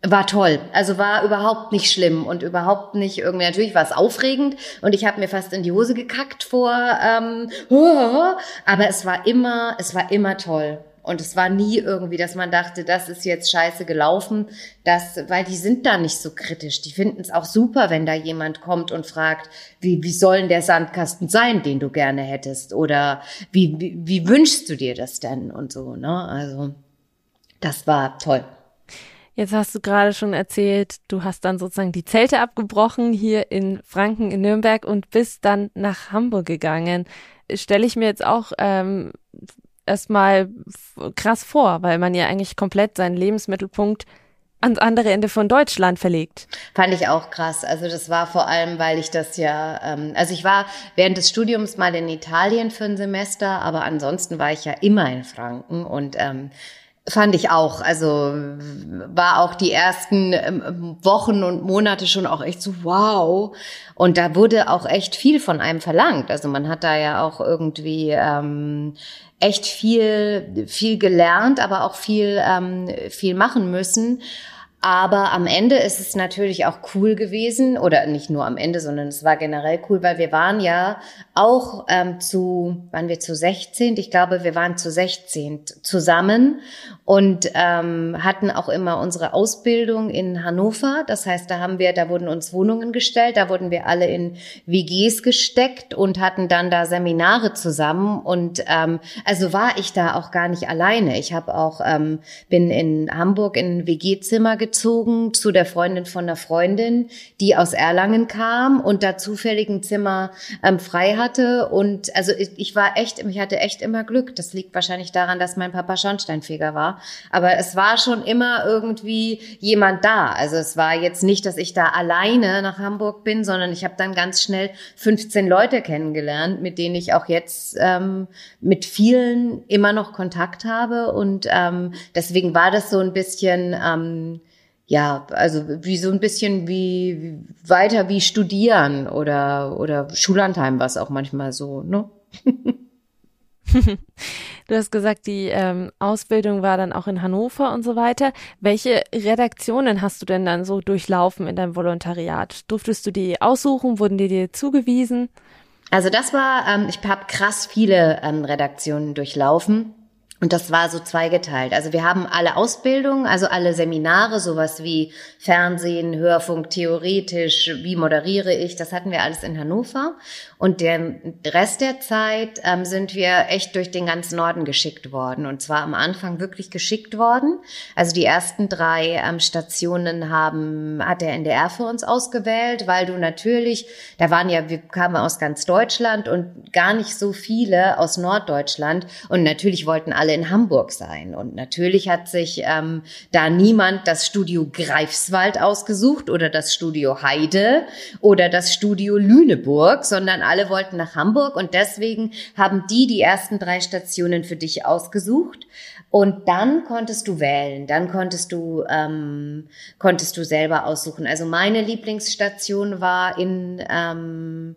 war toll. Also war überhaupt nicht schlimm und überhaupt nicht irgendwie, natürlich war es aufregend und ich habe mir fast in die Hose gekackt vor, ähm, aber es war immer, es war immer toll. Und es war nie irgendwie, dass man dachte, das ist jetzt scheiße gelaufen, das, weil die sind da nicht so kritisch. Die finden es auch super, wenn da jemand kommt und fragt, wie, wie soll denn der Sandkasten sein, den du gerne hättest? Oder wie, wie, wie wünschst du dir das denn? Und so, ne? Also, das war toll. Jetzt hast du gerade schon erzählt, du hast dann sozusagen die Zelte abgebrochen hier in Franken, in Nürnberg und bist dann nach Hamburg gegangen. Stelle ich mir jetzt auch ähm, erstmal krass vor, weil man ja eigentlich komplett seinen Lebensmittelpunkt ans andere Ende von Deutschland verlegt. Fand ich auch krass. Also das war vor allem, weil ich das ja, ähm, also ich war während des Studiums mal in Italien für ein Semester, aber ansonsten war ich ja immer in Franken und ähm, Fand ich auch. Also war auch die ersten ähm, Wochen und Monate schon auch echt so wow. Und da wurde auch echt viel von einem verlangt. Also man hat da ja auch irgendwie ähm, echt viel, viel gelernt, aber auch viel, ähm, viel machen müssen. Aber am Ende ist es natürlich auch cool gewesen, oder nicht nur am Ende, sondern es war generell cool, weil wir waren ja auch ähm, zu, waren wir zu 16? Ich glaube, wir waren zu 16 zusammen und ähm, hatten auch immer unsere Ausbildung in Hannover. Das heißt, da haben wir, da wurden uns Wohnungen gestellt, da wurden wir alle in WGs gesteckt und hatten dann da Seminare zusammen. Und ähm, also war ich da auch gar nicht alleine. Ich habe auch, ähm, bin in Hamburg in WG-Zimmer gezogen zu der Freundin von einer Freundin, die aus Erlangen kam und da zufällig ein Zimmer ähm, frei hatte. Und also ich, ich war echt, ich hatte echt immer Glück. Das liegt wahrscheinlich daran, dass mein Papa Schornsteinfeger war. Aber es war schon immer irgendwie jemand da. Also es war jetzt nicht, dass ich da alleine nach Hamburg bin, sondern ich habe dann ganz schnell 15 Leute kennengelernt, mit denen ich auch jetzt ähm, mit vielen immer noch Kontakt habe. Und ähm, deswegen war das so ein bisschen ähm, ja, also wie so ein bisschen wie weiter wie studieren oder oder Schullandheim war es auch manchmal so, ne? du hast gesagt, die ähm, Ausbildung war dann auch in Hannover und so weiter. Welche Redaktionen hast du denn dann so durchlaufen in deinem Volontariat? Durftest du die aussuchen? Wurden die dir zugewiesen? Also das war, ähm, ich habe krass viele ähm, Redaktionen durchlaufen. Und das war so zweigeteilt. Also wir haben alle Ausbildungen, also alle Seminare, sowas wie Fernsehen, Hörfunk, theoretisch, wie moderiere ich, das hatten wir alles in Hannover. Und der Rest der Zeit ähm, sind wir echt durch den ganzen Norden geschickt worden. Und zwar am Anfang wirklich geschickt worden. Also die ersten drei ähm, Stationen haben, hat der NDR für uns ausgewählt, weil du natürlich, da waren ja, wir kamen aus ganz Deutschland und gar nicht so viele aus Norddeutschland. Und natürlich wollten alle in Hamburg sein. Und natürlich hat sich ähm, da niemand das Studio Greifswald ausgesucht oder das Studio Heide oder das Studio Lüneburg, sondern alle wollten nach Hamburg und deswegen haben die die ersten drei Stationen für dich ausgesucht. Und dann konntest du wählen, dann konntest du ähm, konntest du selber aussuchen. Also meine Lieblingsstation war in ähm,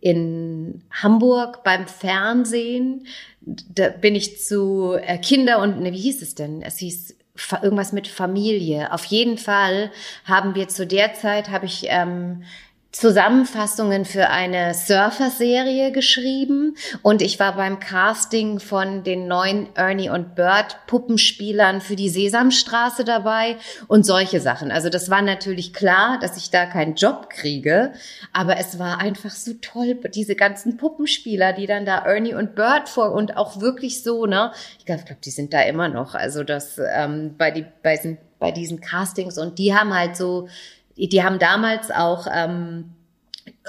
in Hamburg beim Fernsehen. Da bin ich zu äh, Kinder und ne, wie hieß es denn? Es hieß irgendwas mit Familie. Auf jeden Fall haben wir zu der Zeit habe ich ähm, Zusammenfassungen für eine Surfer-Serie geschrieben und ich war beim Casting von den neuen Ernie und Bert Puppenspielern für die Sesamstraße dabei und solche Sachen. Also das war natürlich klar, dass ich da keinen Job kriege, aber es war einfach so toll, diese ganzen Puppenspieler, die dann da Ernie und Bert vor und auch wirklich so, ne? Ich glaube, glaub, die sind da immer noch. Also das ähm, bei die bei, bei diesen Castings und die haben halt so die haben damals auch ähm,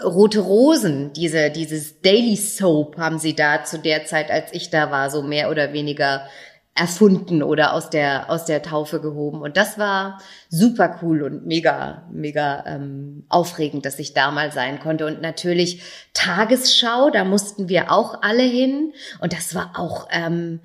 Rote Rosen, diese, dieses Daily Soap haben sie da zu der Zeit, als ich da war, so mehr oder weniger erfunden oder aus der aus der Taufe gehoben. Und das war super cool und mega mega ähm, aufregend, dass ich da mal sein konnte. Und natürlich Tagesschau, da mussten wir auch alle hin. Und das war auch ähm,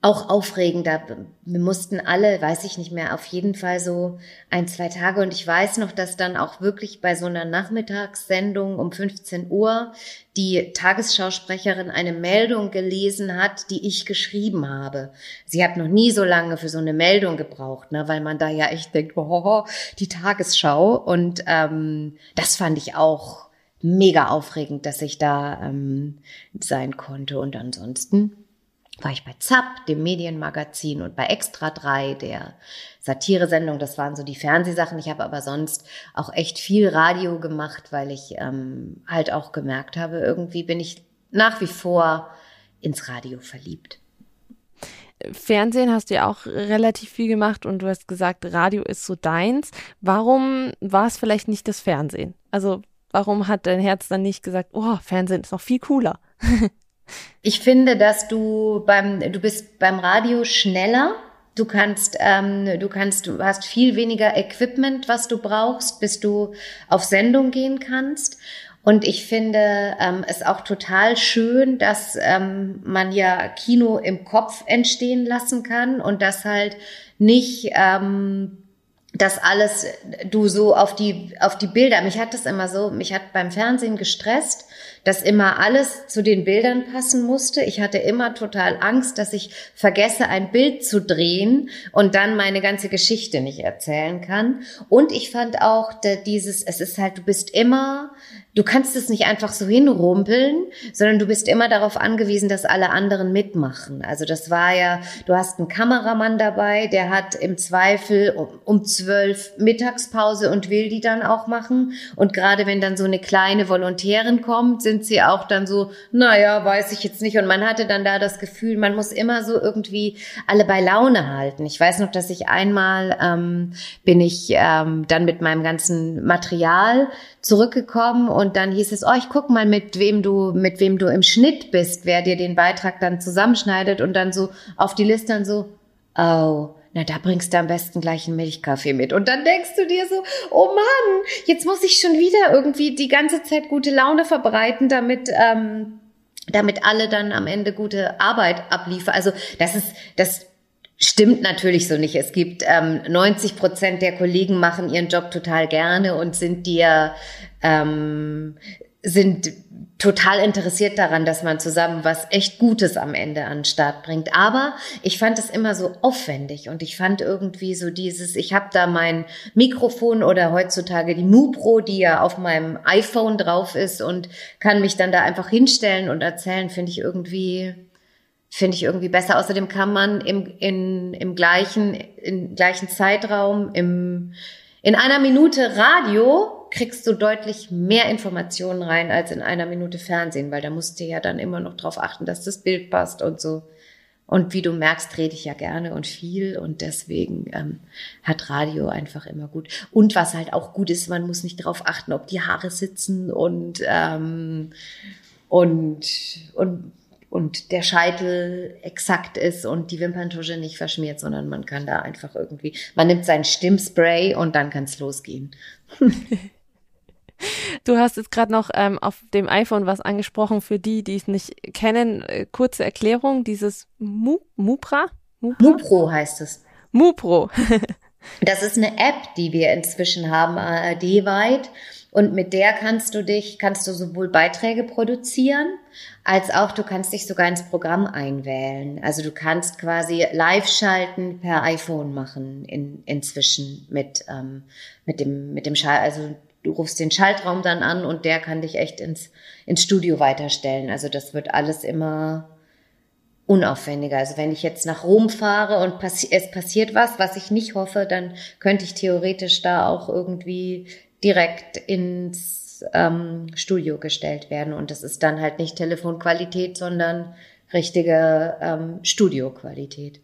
auch aufregend. Da, wir mussten alle, weiß ich nicht mehr, auf jeden Fall so ein, zwei Tage. Und ich weiß noch, dass dann auch wirklich bei so einer Nachmittagssendung um 15 Uhr die Tagesschausprecherin eine Meldung gelesen hat, die ich geschrieben habe. Sie hat noch nie so lange für so eine Meldung gebraucht, ne, weil man da ja echt denkt, oh, die Tagesschau. Und ähm, das fand ich auch mega aufregend, dass ich da ähm, sein konnte. Und ansonsten war ich bei ZAP, dem Medienmagazin und bei Extra 3, der Satiresendung. Das waren so die Fernsehsachen. Ich habe aber sonst auch echt viel Radio gemacht, weil ich ähm, halt auch gemerkt habe, irgendwie bin ich nach wie vor ins Radio verliebt. Fernsehen hast du ja auch relativ viel gemacht und du hast gesagt, Radio ist so deins. Warum war es vielleicht nicht das Fernsehen? Also warum hat dein Herz dann nicht gesagt, oh, Fernsehen ist noch viel cooler? ich finde, dass du beim, du bist beim Radio schneller. Du kannst, ähm, du kannst, du hast viel weniger Equipment, was du brauchst, bis du auf Sendung gehen kannst. Und ich finde ähm, es auch total schön, dass ähm, man ja Kino im Kopf entstehen lassen kann und das halt nicht ähm, das alles du so auf die auf die Bilder. Mich hat das immer so, mich hat beim Fernsehen gestresst, dass immer alles zu den Bildern passen musste. Ich hatte immer total Angst, dass ich vergesse, ein Bild zu drehen und dann meine ganze Geschichte nicht erzählen kann. Und ich fand auch dieses, es ist halt, du bist immer du kannst es nicht einfach so hinrumpeln, sondern du bist immer darauf angewiesen, dass alle anderen mitmachen. Also das war ja, du hast einen Kameramann dabei, der hat im Zweifel um, um zwölf Mittagspause und will die dann auch machen. Und gerade wenn dann so eine kleine Volontärin kommt, sind sie auch dann so, naja, weiß ich jetzt nicht. Und man hatte dann da das Gefühl, man muss immer so irgendwie alle bei Laune halten. Ich weiß noch, dass ich einmal ähm, bin ich ähm, dann mit meinem ganzen Material zurückgekommen und dann hieß es, oh, ich guck mal, mit wem du, mit wem du im Schnitt bist, wer dir den Beitrag dann zusammenschneidet und dann so auf die Liste dann so, oh, na, da bringst du am besten gleich einen Milchkaffee mit. Und dann denkst du dir so, oh Mann, jetzt muss ich schon wieder irgendwie die ganze Zeit gute Laune verbreiten, damit, ähm, damit alle dann am Ende gute Arbeit abliefern. Also das ist, das Stimmt natürlich so nicht. Es gibt ähm, 90 Prozent der Kollegen machen ihren Job total gerne und sind dir ähm, sind total interessiert daran, dass man zusammen was echt Gutes am Ende an den Start bringt. Aber ich fand es immer so aufwendig und ich fand irgendwie so dieses, ich habe da mein Mikrofon oder heutzutage die MuPro, die ja auf meinem iPhone drauf ist und kann mich dann da einfach hinstellen und erzählen, finde ich irgendwie finde ich irgendwie besser. Außerdem kann man im, in, im gleichen, im gleichen Zeitraum, im, in einer Minute Radio kriegst du deutlich mehr Informationen rein als in einer Minute Fernsehen, weil da musst du ja dann immer noch drauf achten, dass das Bild passt und so. Und wie du merkst, rede ich ja gerne und viel und deswegen ähm, hat Radio einfach immer gut. Und was halt auch gut ist, man muss nicht darauf achten, ob die Haare sitzen und ähm, und und und der Scheitel exakt ist und die Wimperntusche nicht verschmiert, sondern man kann da einfach irgendwie, man nimmt sein Stimmspray und dann kann es losgehen. Du hast jetzt gerade noch ähm, auf dem iPhone was angesprochen für die, die es nicht kennen. Äh, kurze Erklärung, dieses Mu Mupra? Mupra? Mupro heißt es. Mupro. das ist eine App, die wir inzwischen haben, ARD-weit. Und mit der kannst du dich, kannst du sowohl Beiträge produzieren, als auch du kannst dich sogar ins Programm einwählen. Also du kannst quasi live schalten per iPhone machen in, inzwischen mit, ähm, mit dem, mit dem Schall, also du rufst den Schaltraum dann an und der kann dich echt ins, ins Studio weiterstellen. Also das wird alles immer unaufwendiger. Also wenn ich jetzt nach Rom fahre und passi es passiert was, was ich nicht hoffe, dann könnte ich theoretisch da auch irgendwie direkt ins ähm, Studio gestellt werden. Und das ist dann halt nicht Telefonqualität, sondern richtige ähm, Studioqualität.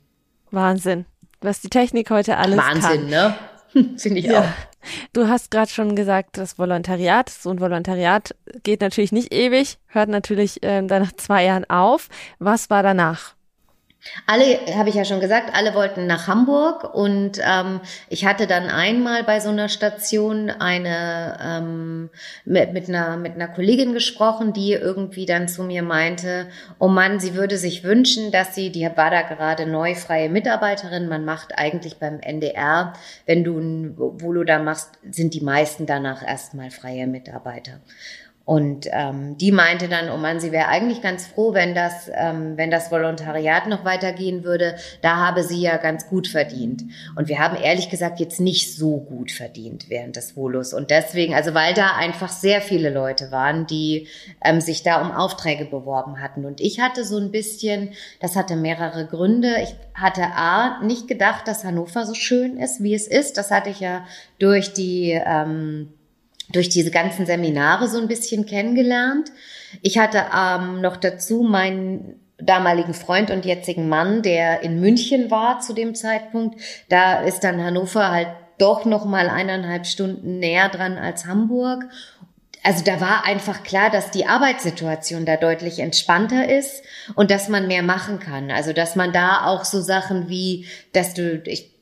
Wahnsinn, was die Technik heute alles Wahnsinn, kann. ne? Finde ich ja. auch. Du hast gerade schon gesagt, das Volontariat, so ein Volontariat geht natürlich nicht ewig, hört natürlich äh, dann nach zwei Jahren auf. Was war danach? Alle, habe ich ja schon gesagt, alle wollten nach Hamburg und ähm, ich hatte dann einmal bei so einer Station eine ähm, mit, mit einer mit einer Kollegin gesprochen, die irgendwie dann zu mir meinte, oh Mann, sie würde sich wünschen, dass sie, die war da gerade neu freie Mitarbeiterin, man macht eigentlich beim NDR, wenn du ein Volo da machst, sind die meisten danach erstmal freie Mitarbeiter. Und ähm, die meinte dann, oh Mann, sie wäre eigentlich ganz froh, wenn das, ähm, wenn das Volontariat noch weitergehen würde. Da habe sie ja ganz gut verdient. Und wir haben ehrlich gesagt jetzt nicht so gut verdient während des Volus. Und deswegen, also weil da einfach sehr viele Leute waren, die ähm, sich da um Aufträge beworben hatten. Und ich hatte so ein bisschen, das hatte mehrere Gründe. Ich hatte A, nicht gedacht, dass Hannover so schön ist, wie es ist. Das hatte ich ja durch die ähm, durch diese ganzen Seminare so ein bisschen kennengelernt. Ich hatte ähm, noch dazu meinen damaligen Freund und jetzigen Mann, der in München war zu dem Zeitpunkt. Da ist dann Hannover halt doch noch mal eineinhalb Stunden näher dran als Hamburg. Also da war einfach klar, dass die Arbeitssituation da deutlich entspannter ist und dass man mehr machen kann. Also dass man da auch so Sachen wie, dass du, ich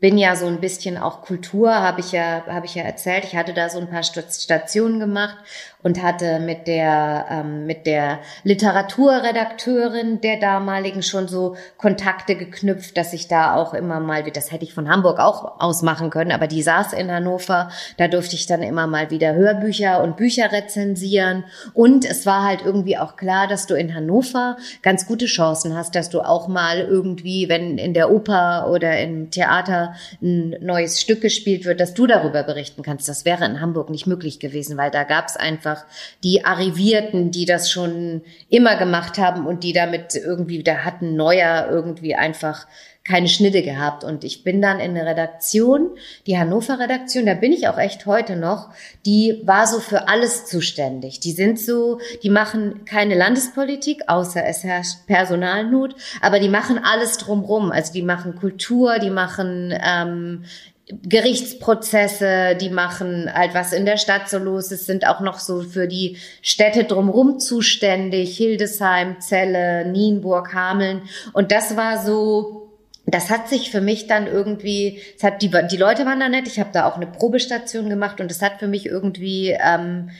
bin ja so ein bisschen auch Kultur, habe ich ja, habe ich ja erzählt. Ich hatte da so ein paar Stationen gemacht und hatte mit der, ähm, mit der Literaturredakteurin der damaligen schon so Kontakte geknüpft, dass ich da auch immer mal, das hätte ich von Hamburg auch ausmachen können, aber die saß in Hannover, da durfte ich dann immer mal wieder Hörbücher und Bücher rezensieren und es war halt irgendwie auch klar, dass du in Hannover ganz gute Chancen hast, dass du auch mal irgendwie, wenn in der Oper oder im Theater ein neues Stück gespielt wird, dass du darüber berichten kannst. Das wäre in Hamburg nicht möglich gewesen, weil da gab es einfach die Arrivierten, die das schon immer gemacht haben und die damit irgendwie, da hatten Neuer irgendwie einfach keine Schnitte gehabt. Und ich bin dann in der Redaktion, die Hannover Redaktion, da bin ich auch echt heute noch, die war so für alles zuständig. Die sind so, die machen keine Landespolitik, außer es herrscht Personalnot, aber die machen alles drumrum. Also die machen Kultur, die machen ähm, Gerichtsprozesse, die machen halt, was in der Stadt so los ist, sind auch noch so für die Städte drumherum zuständig, Hildesheim, Celle, Nienburg, Hameln. Und das war so, das hat sich für mich dann irgendwie, es hat die, die Leute waren da nett, ich habe da auch eine Probestation gemacht und es hat für mich irgendwie ähm,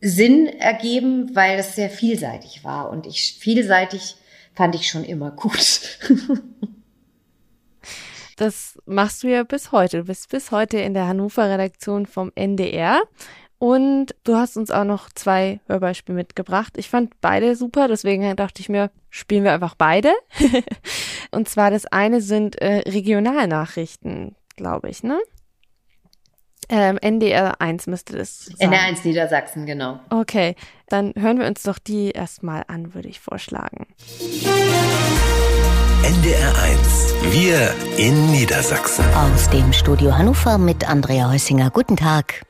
Sinn ergeben, weil es sehr vielseitig war. Und ich vielseitig fand ich schon immer gut. Das machst du ja bis heute. Du bist bis heute in der Hannover-Redaktion vom NDR. Und du hast uns auch noch zwei Hörbeispiele mitgebracht. Ich fand beide super, deswegen dachte ich mir, spielen wir einfach beide. und zwar das eine sind äh, Regionalnachrichten, glaube ich, ne? Ähm, NDR 1 müsste das sein. NDR 1 Niedersachsen, genau. Okay, dann hören wir uns doch die erstmal an, würde ich vorschlagen. NDR1, wir in Niedersachsen. Aus dem Studio Hannover mit Andrea Heusinger. Guten Tag.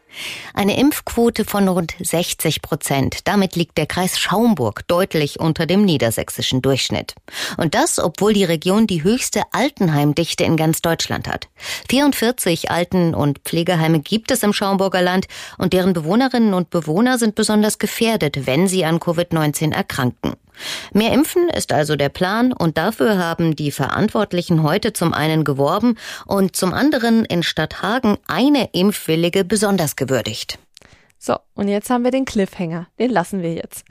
Eine Impfquote von rund 60 Prozent. Damit liegt der Kreis Schaumburg deutlich unter dem niedersächsischen Durchschnitt. Und das, obwohl die Region die höchste Altenheimdichte in ganz Deutschland hat. 44 Alten- und Pflegeheime gibt es im Schaumburger Land und deren Bewohnerinnen und Bewohner sind besonders gefährdet, wenn sie an Covid-19 erkranken. Mehr Impfen ist also der Plan und dafür haben die Verantwortlichen heute zum einen geworben und zum anderen in Stadthagen eine Impfwillige besonders gewürdigt. So, und jetzt haben wir den Cliffhanger. Den lassen wir jetzt.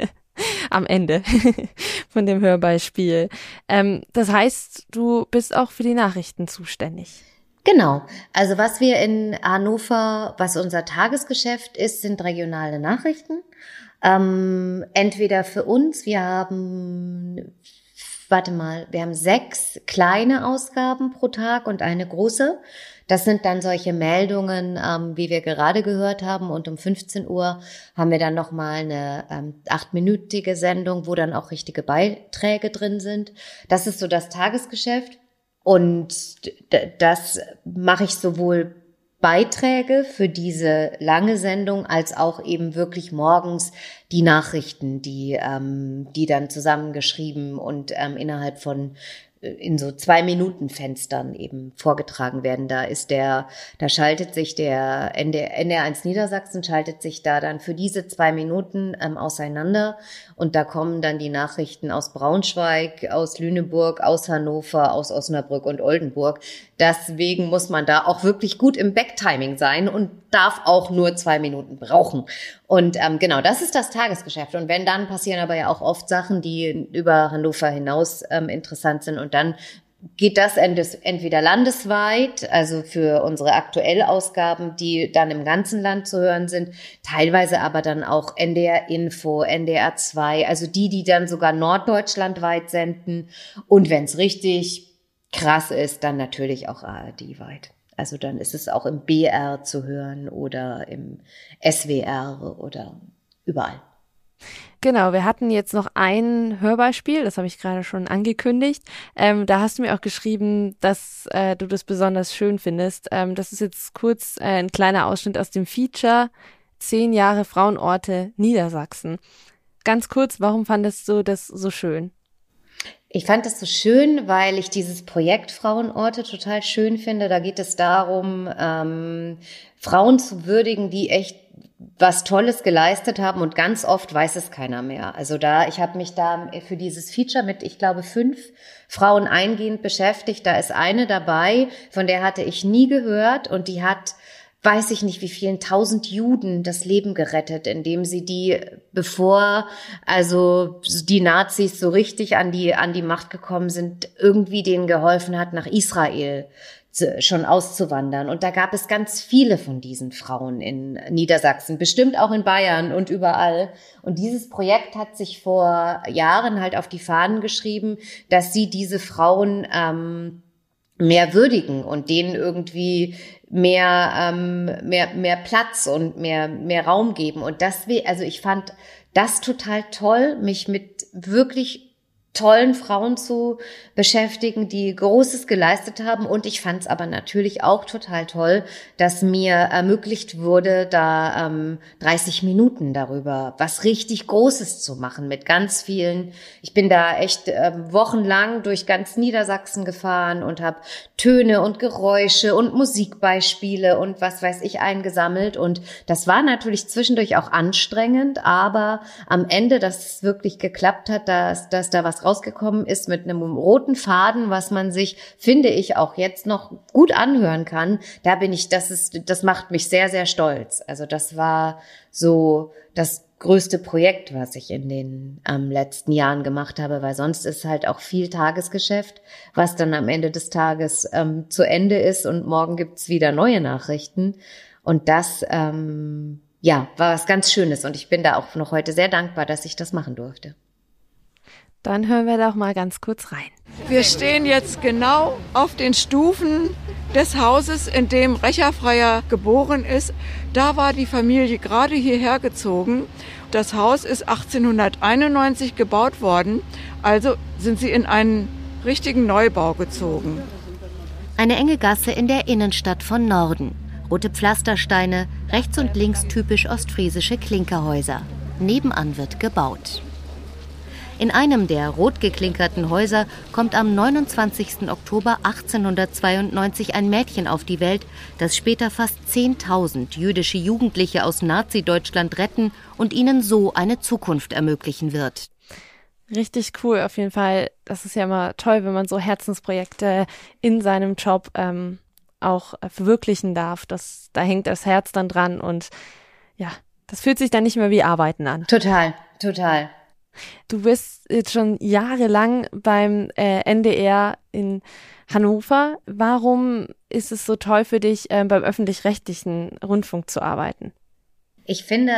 Am Ende von dem Hörbeispiel. Ähm, das heißt, du bist auch für die Nachrichten zuständig. Genau. Also was wir in Hannover, was unser Tagesgeschäft ist, sind regionale Nachrichten. Ähm, entweder für uns, wir haben, warte mal, wir haben sechs kleine Ausgaben pro Tag und eine große. Das sind dann solche Meldungen, ähm, wie wir gerade gehört haben. Und um 15 Uhr haben wir dann nochmal eine ähm, achtminütige Sendung, wo dann auch richtige Beiträge drin sind. Das ist so das Tagesgeschäft. Und das mache ich sowohl Beiträge für diese lange Sendung als auch eben wirklich morgens die Nachrichten, die, ähm, die dann zusammengeschrieben und ähm, innerhalb von in so zwei Minuten Fenstern eben vorgetragen werden. Da ist der, da schaltet sich der NDR, NDR1 Niedersachsen schaltet sich da dann für diese zwei Minuten ähm, auseinander und da kommen dann die Nachrichten aus Braunschweig, aus Lüneburg, aus Hannover, aus Osnabrück und Oldenburg. Deswegen muss man da auch wirklich gut im Backtiming sein und darf auch nur zwei Minuten brauchen. Und ähm, genau, das ist das Tagesgeschäft. Und wenn dann passieren aber ja auch oft Sachen, die über Hannover hinaus ähm, interessant sind. Und dann geht das entweder landesweit, also für unsere Aktuellausgaben, die dann im ganzen Land zu hören sind, teilweise aber dann auch NDR Info, NDR 2, also die, die dann sogar norddeutschlandweit senden und wenn es richtig krass ist, dann natürlich auch ARD-weit. Also dann ist es auch im BR zu hören oder im SWR oder überall. Genau, wir hatten jetzt noch ein Hörbeispiel, das habe ich gerade schon angekündigt. Ähm, da hast du mir auch geschrieben, dass äh, du das besonders schön findest. Ähm, das ist jetzt kurz äh, ein kleiner Ausschnitt aus dem Feature Zehn Jahre Frauenorte Niedersachsen. Ganz kurz, warum fandest du das so schön? Ich fand das so schön, weil ich dieses Projekt Frauenorte total schön finde. Da geht es darum, ähm, Frauen zu würdigen, die echt was Tolles geleistet haben und ganz oft weiß es keiner mehr. Also da, ich habe mich da für dieses Feature mit, ich glaube, fünf Frauen eingehend beschäftigt. Da ist eine dabei, von der hatte ich nie gehört und die hat weiß ich nicht, wie vielen tausend Juden das Leben gerettet, indem sie die, bevor also die Nazis so richtig an die, an die Macht gekommen sind, irgendwie denen geholfen hat, nach Israel schon auszuwandern. Und da gab es ganz viele von diesen Frauen in Niedersachsen, bestimmt auch in Bayern und überall. Und dieses Projekt hat sich vor Jahren halt auf die Fahnen geschrieben, dass sie diese Frauen ähm, mehr würdigen und denen irgendwie mehr ähm, mehr mehr Platz und mehr mehr Raum geben. Und das also ich fand das total toll mich mit wirklich tollen Frauen zu beschäftigen, die Großes geleistet haben. Und ich fand es aber natürlich auch total toll, dass mir ermöglicht wurde, da ähm, 30 Minuten darüber was richtig Großes zu machen mit ganz vielen. Ich bin da echt ähm, wochenlang durch ganz Niedersachsen gefahren und habe Töne und Geräusche und Musikbeispiele und was weiß ich eingesammelt. Und das war natürlich zwischendurch auch anstrengend, aber am Ende, dass es wirklich geklappt hat, dass, dass da was rausgekommen ist mit einem roten Faden, was man sich, finde ich, auch jetzt noch gut anhören kann. Da bin ich, das ist, das macht mich sehr, sehr stolz. Also das war so das größte Projekt, was ich in den ähm, letzten Jahren gemacht habe, weil sonst ist halt auch viel Tagesgeschäft, was dann am Ende des Tages ähm, zu Ende ist und morgen gibt's wieder neue Nachrichten. Und das, ähm, ja, war was ganz Schönes und ich bin da auch noch heute sehr dankbar, dass ich das machen durfte. Dann hören wir doch mal ganz kurz rein. Wir stehen jetzt genau auf den Stufen des Hauses, in dem Recherfreier geboren ist. Da war die Familie gerade hierher gezogen. Das Haus ist 1891 gebaut worden, also sind sie in einen richtigen Neubau gezogen. Eine enge Gasse in der Innenstadt von Norden. Rote Pflastersteine, rechts und links typisch ostfriesische Klinkerhäuser. Nebenan wird gebaut. In einem der rot geklinkerten Häuser kommt am 29. Oktober 1892 ein Mädchen auf die Welt, das später fast 10.000 jüdische Jugendliche aus Nazi-Deutschland retten und ihnen so eine Zukunft ermöglichen wird. Richtig cool, auf jeden Fall. Das ist ja immer toll, wenn man so Herzensprojekte in seinem Job ähm, auch verwirklichen darf. Das, da hängt das Herz dann dran und ja, das fühlt sich dann nicht mehr wie Arbeiten an. Total, total. Du bist jetzt schon jahrelang beim äh, NDR in Hannover. Warum ist es so toll für dich, äh, beim öffentlich-rechtlichen Rundfunk zu arbeiten? Ich finde,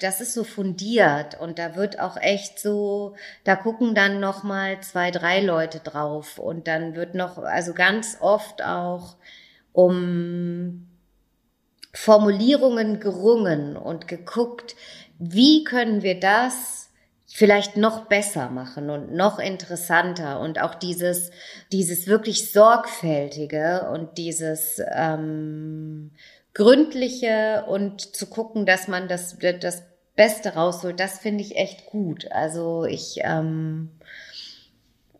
das ist so fundiert und da wird auch echt so, da gucken dann noch mal zwei, drei Leute drauf und dann wird noch, also ganz oft auch um Formulierungen gerungen und geguckt, wie können wir das vielleicht noch besser machen und noch interessanter und auch dieses, dieses wirklich sorgfältige und dieses ähm, gründliche und zu gucken, dass man das, das Beste rausholt, das finde ich echt gut. Also ich ähm,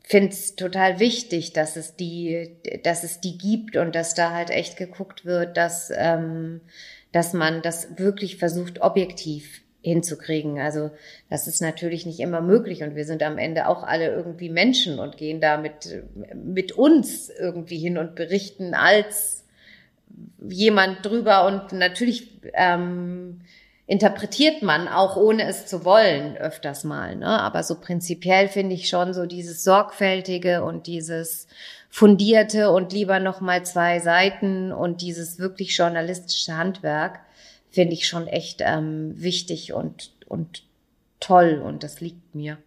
finde es total wichtig, dass es die, dass es die gibt und dass da halt echt geguckt wird, dass, ähm, dass man das wirklich versucht, objektiv hinzukriegen. Also das ist natürlich nicht immer möglich und wir sind am Ende auch alle irgendwie Menschen und gehen da mit, mit uns irgendwie hin und berichten als jemand drüber und natürlich ähm, interpretiert man auch ohne es zu wollen öfters mal. Ne? Aber so prinzipiell finde ich schon so dieses sorgfältige und dieses fundierte und lieber noch mal zwei Seiten und dieses wirklich journalistische Handwerk finde ich schon echt ähm, wichtig und und toll und das liegt mir.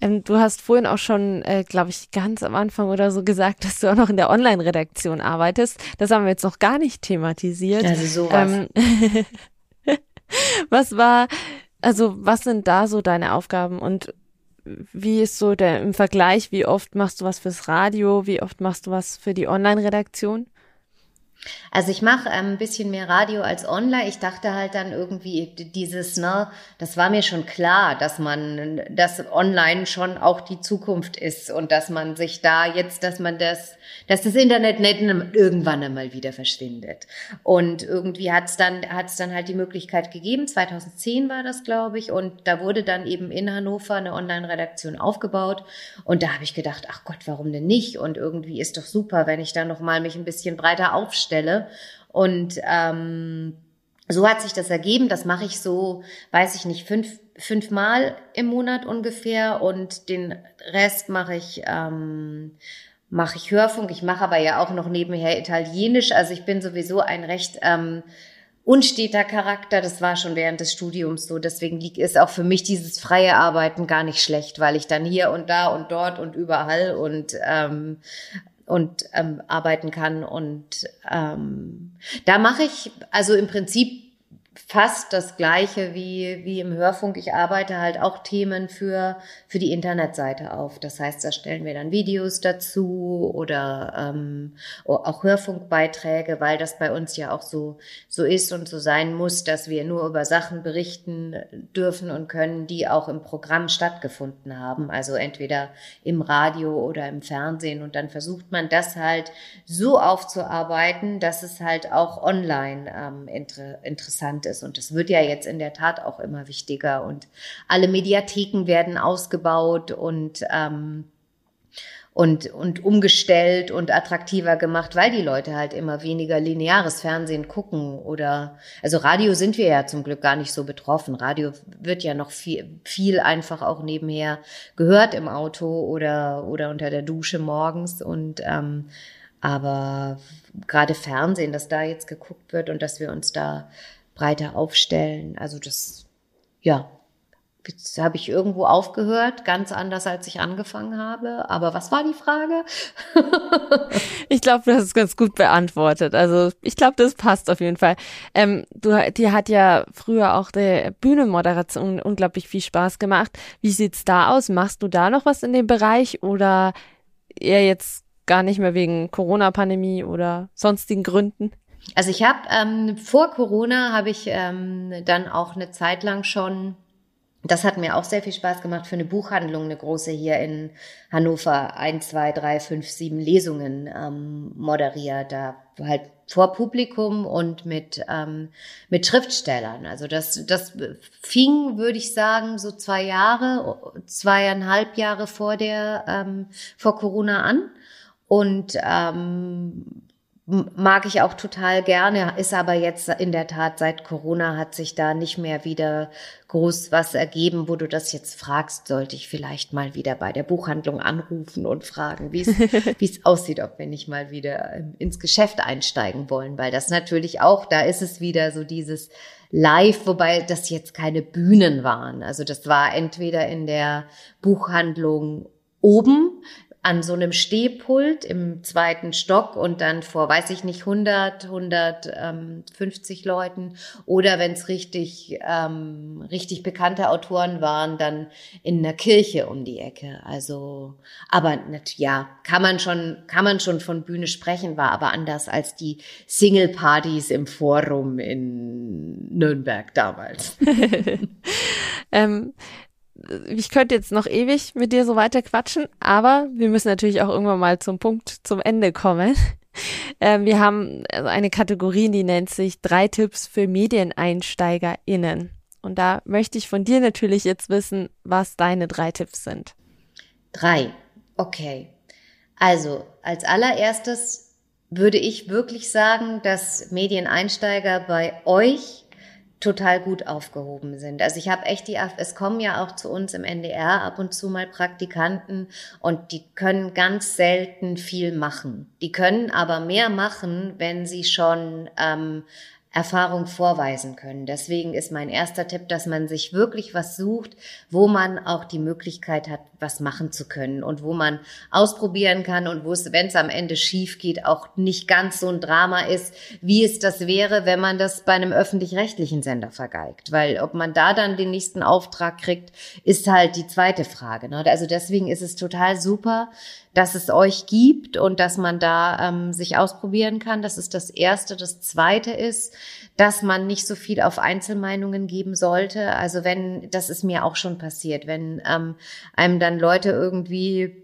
Ähm, du hast vorhin auch schon, äh, glaube ich, ganz am Anfang oder so gesagt, dass du auch noch in der Online-Redaktion arbeitest. Das haben wir jetzt noch gar nicht thematisiert. Also sowas. Ähm, was war, also was sind da so deine Aufgaben und wie ist so der im Vergleich, wie oft machst du was fürs Radio, wie oft machst du was für die Online-Redaktion? Also ich mache ähm, ein bisschen mehr Radio als online. Ich dachte halt dann irgendwie dieses, ne, das war mir schon klar, dass man, dass online schon auch die Zukunft ist und dass man sich da jetzt, dass man das, dass das Internet nicht irgendwann einmal wieder verschwindet. Und irgendwie hat es dann, hat es dann halt die Möglichkeit gegeben. 2010 war das, glaube ich, und da wurde dann eben in Hannover eine Online-Redaktion aufgebaut. Und da habe ich gedacht, ach Gott, warum denn nicht? Und irgendwie ist doch super, wenn ich da noch mal mich ein bisschen breiter aufstelle Stelle. Und ähm, so hat sich das ergeben. Das mache ich so, weiß ich nicht, fünf, fünfmal im Monat ungefähr. Und den Rest mache ich. Ähm, mache ich Hörfunk, ich mache aber ja auch noch nebenher Italienisch. Also ich bin sowieso ein recht ähm, unsteter Charakter. Das war schon während des Studiums so. Deswegen ist auch für mich dieses freie Arbeiten gar nicht schlecht, weil ich dann hier und da und dort und überall und ähm, und ähm, arbeiten kann. Und ähm, da mache ich also im Prinzip fast das gleiche wie, wie im Hörfunk. Ich arbeite halt auch Themen für, für die Internetseite auf. Das heißt, da stellen wir dann Videos dazu oder ähm, auch Hörfunkbeiträge, weil das bei uns ja auch so, so ist und so sein muss, dass wir nur über Sachen berichten dürfen und können, die auch im Programm stattgefunden haben. Also entweder im Radio oder im Fernsehen. Und dann versucht man das halt so aufzuarbeiten, dass es halt auch online ähm, inter interessant ist. Und es wird ja jetzt in der Tat auch immer wichtiger. Und alle Mediatheken werden ausgebaut und ähm, und, und umgestellt und attraktiver gemacht, weil die Leute halt immer weniger lineares Fernsehen gucken oder, also Radio sind wir ja zum Glück gar nicht so betroffen. Radio wird ja noch viel, viel einfach auch nebenher gehört im Auto oder, oder unter der Dusche morgens und, ähm, aber gerade Fernsehen, dass da jetzt geguckt wird und dass wir uns da breiter aufstellen. Also das, ja, Jetzt habe ich irgendwo aufgehört, ganz anders als ich angefangen habe. Aber was war die Frage? ich glaube, das ist ganz gut beantwortet. Also ich glaube, das passt auf jeden Fall. Ähm, du, dir hat ja früher auch der Bühnenmoderation unglaublich viel Spaß gemacht. Wie sieht's da aus? Machst du da noch was in dem Bereich oder eher jetzt gar nicht mehr wegen Corona-Pandemie oder sonstigen Gründen? Also ich habe ähm, vor Corona habe ich ähm, dann auch eine Zeit lang schon das hat mir auch sehr viel Spaß gemacht für eine Buchhandlung, eine große hier in Hannover, ein, zwei, drei, fünf, sieben Lesungen ähm, moderiert, da halt vor Publikum und mit, ähm, mit Schriftstellern. Also das, das fing, würde ich sagen, so zwei Jahre, zweieinhalb Jahre vor der, ähm, vor Corona an. Und ähm, mag ich auch total gerne, ist aber jetzt in der Tat seit Corona hat sich da nicht mehr wieder groß was ergeben, wo du das jetzt fragst, sollte ich vielleicht mal wieder bei der Buchhandlung anrufen und fragen, wie es aussieht, ob wir nicht mal wieder ähm, ins Geschäft einsteigen wollen, weil das natürlich auch, da ist es wieder so dieses Live, wobei das jetzt keine Bühnen waren. Also das war entweder in der Buchhandlung oben, an so einem Stehpult im zweiten Stock und dann vor, weiß ich nicht, 100, 150 Leuten oder wenn es richtig, ähm, richtig bekannte Autoren waren, dann in einer Kirche um die Ecke. Also, aber nicht, ja, kann man schon, kann man schon von Bühne sprechen, war aber anders als die Single-Partys im Forum in Nürnberg damals. ähm, ich könnte jetzt noch ewig mit dir so weiter quatschen, aber wir müssen natürlich auch irgendwann mal zum Punkt, zum Ende kommen. Ähm, wir haben eine Kategorie, die nennt sich drei Tipps für MedieneinsteigerInnen. Und da möchte ich von dir natürlich jetzt wissen, was deine drei Tipps sind. Drei. Okay. Also, als allererstes würde ich wirklich sagen, dass Medieneinsteiger bei euch total gut aufgehoben sind. Also ich habe echt die, es kommen ja auch zu uns im NDR ab und zu mal Praktikanten und die können ganz selten viel machen. Die können aber mehr machen, wenn sie schon ähm, Erfahrung vorweisen können. Deswegen ist mein erster Tipp, dass man sich wirklich was sucht, wo man auch die Möglichkeit hat, was machen zu können und wo man ausprobieren kann und wo es, wenn es am Ende schief geht, auch nicht ganz so ein Drama ist, wie es das wäre, wenn man das bei einem öffentlich-rechtlichen Sender vergeigt. Weil ob man da dann den nächsten Auftrag kriegt, ist halt die zweite Frage. Ne? Also deswegen ist es total super, dass es euch gibt und dass man da ähm, sich ausprobieren kann. Das ist das Erste. Das Zweite ist, dass man nicht so viel auf Einzelmeinungen geben sollte. Also wenn, das ist mir auch schon passiert, wenn ähm, einem dann Leute irgendwie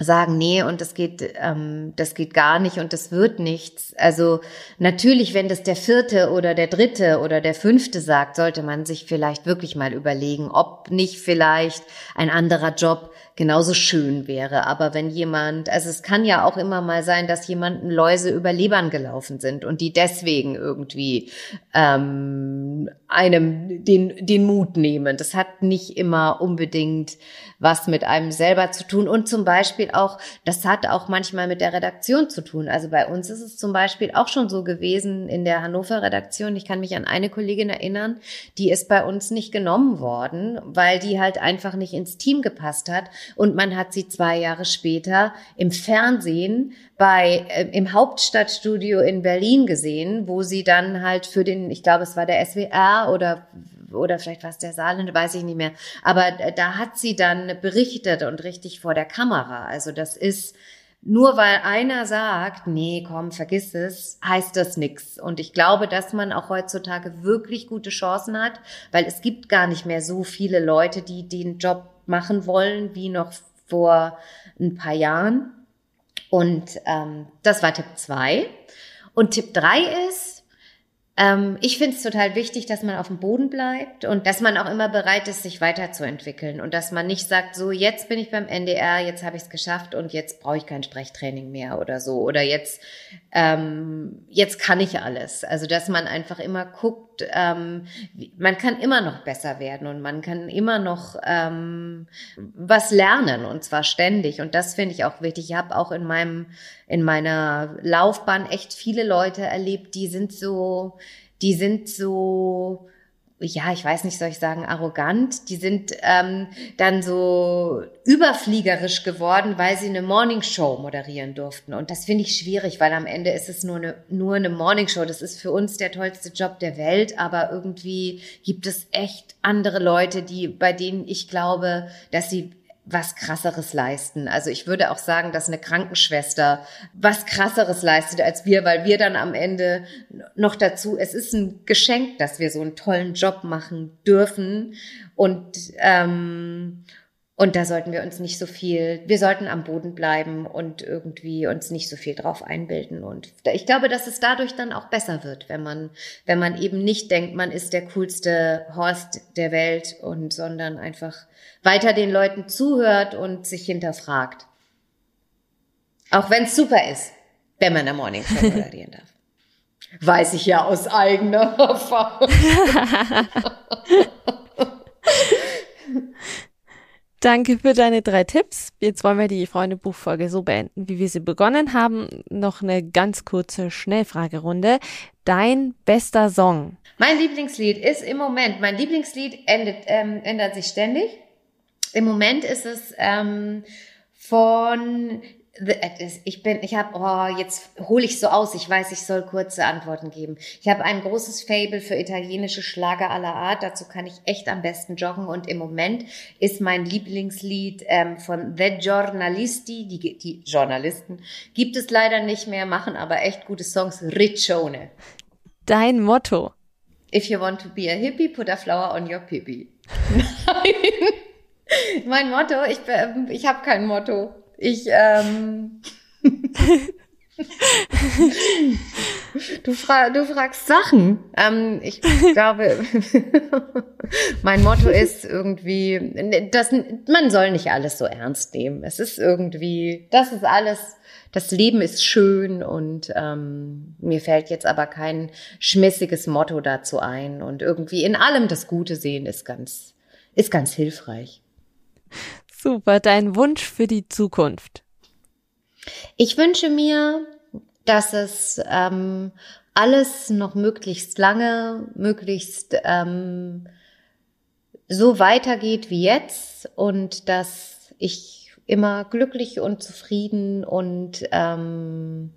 sagen, nee, und das geht, ähm, das geht gar nicht und das wird nichts. Also natürlich, wenn das der vierte oder der dritte oder der fünfte sagt, sollte man sich vielleicht wirklich mal überlegen, ob nicht vielleicht ein anderer Job genauso schön wäre. Aber wenn jemand, also es kann ja auch immer mal sein, dass jemanden Läuse über Lebern gelaufen sind und die deswegen irgendwie ähm, einem den, den Mut nehmen. Das hat nicht immer unbedingt was mit einem selber zu tun. Und zum Beispiel auch, das hat auch manchmal mit der Redaktion zu tun. Also bei uns ist es zum Beispiel auch schon so gewesen in der Hannover Redaktion. Ich kann mich an eine Kollegin erinnern, die ist bei uns nicht genommen worden, weil die halt einfach nicht ins Team gepasst hat. Und man hat sie zwei Jahre später im Fernsehen bei äh, im Hauptstadtstudio in Berlin gesehen, wo sie dann halt für den, ich glaube, es war der SWR oder oder vielleicht war es der Saarland, weiß ich nicht mehr. Aber da hat sie dann berichtet und richtig vor der Kamera. Also das ist nur weil einer sagt, nee, komm, vergiss es, heißt das nix. Und ich glaube, dass man auch heutzutage wirklich gute Chancen hat, weil es gibt gar nicht mehr so viele Leute, die den Job machen wollen, wie noch vor ein paar Jahren. Und ähm, das war Tipp zwei. Und Tipp drei ist, ähm, ich finde es total wichtig, dass man auf dem Boden bleibt und dass man auch immer bereit ist, sich weiterzuentwickeln und dass man nicht sagt, so jetzt bin ich beim NDR, jetzt habe ich es geschafft und jetzt brauche ich kein Sprechtraining mehr oder so oder jetzt ähm, jetzt kann ich alles. Also dass man einfach immer guckt, ähm, man kann immer noch besser werden und man kann immer noch ähm, was lernen und zwar ständig und das finde ich auch wichtig. Ich habe auch in meinem in meiner Laufbahn echt viele Leute erlebt, die sind so, die sind so, ja, ich weiß nicht, soll ich sagen, arrogant. Die sind ähm, dann so überfliegerisch geworden, weil sie eine Morningshow moderieren durften. Und das finde ich schwierig, weil am Ende ist es nur eine, nur eine Morningshow. Das ist für uns der tollste Job der Welt, aber irgendwie gibt es echt andere Leute, die, bei denen ich glaube, dass sie was krasseres leisten. Also ich würde auch sagen, dass eine Krankenschwester was krasseres leistet als wir, weil wir dann am Ende noch dazu, es ist ein Geschenk, dass wir so einen tollen Job machen dürfen und ähm, und da sollten wir uns nicht so viel, wir sollten am Boden bleiben und irgendwie uns nicht so viel drauf einbilden. Und ich glaube, dass es dadurch dann auch besser wird, wenn man, wenn man eben nicht denkt, man ist der coolste Horst der Welt und, sondern einfach weiter den Leuten zuhört und sich hinterfragt. Auch wenn es super ist, wenn man eine Morning Show moderieren darf. Weiß ich ja aus eigener Erfahrung. Danke für deine drei Tipps. Jetzt wollen wir die Freundebuchfolge so beenden, wie wir sie begonnen haben. Noch eine ganz kurze Schnellfragerunde. Dein bester Song? Mein Lieblingslied ist im Moment, mein Lieblingslied endet, ähm, ändert sich ständig. Im Moment ist es ähm, von ich bin, ich habe, oh, jetzt hole ich so aus. Ich weiß, ich soll kurze Antworten geben. Ich habe ein großes Fable für italienische Schlager aller Art. Dazu kann ich echt am besten joggen. Und im Moment ist mein Lieblingslied ähm, von The Giornalisti, die, die Journalisten, gibt es leider nicht mehr, machen aber echt gute Songs. Riccione. Dein Motto. If you want to be a hippie, put a flower on your pipi. Nein. mein Motto, ich, ich habe kein Motto. Ich, ähm. Du, fra du fragst Sachen. Ähm, ich glaube, mein Motto ist irgendwie, dass man soll nicht alles so ernst nehmen. Es ist irgendwie, das ist alles, das Leben ist schön und ähm, mir fällt jetzt aber kein schmissiges Motto dazu ein. Und irgendwie in allem das Gute sehen ist ganz, ist ganz hilfreich. Super, dein Wunsch für die Zukunft. Ich wünsche mir, dass es ähm, alles noch möglichst lange, möglichst ähm, so weitergeht wie jetzt und dass ich immer glücklich und zufrieden und ähm,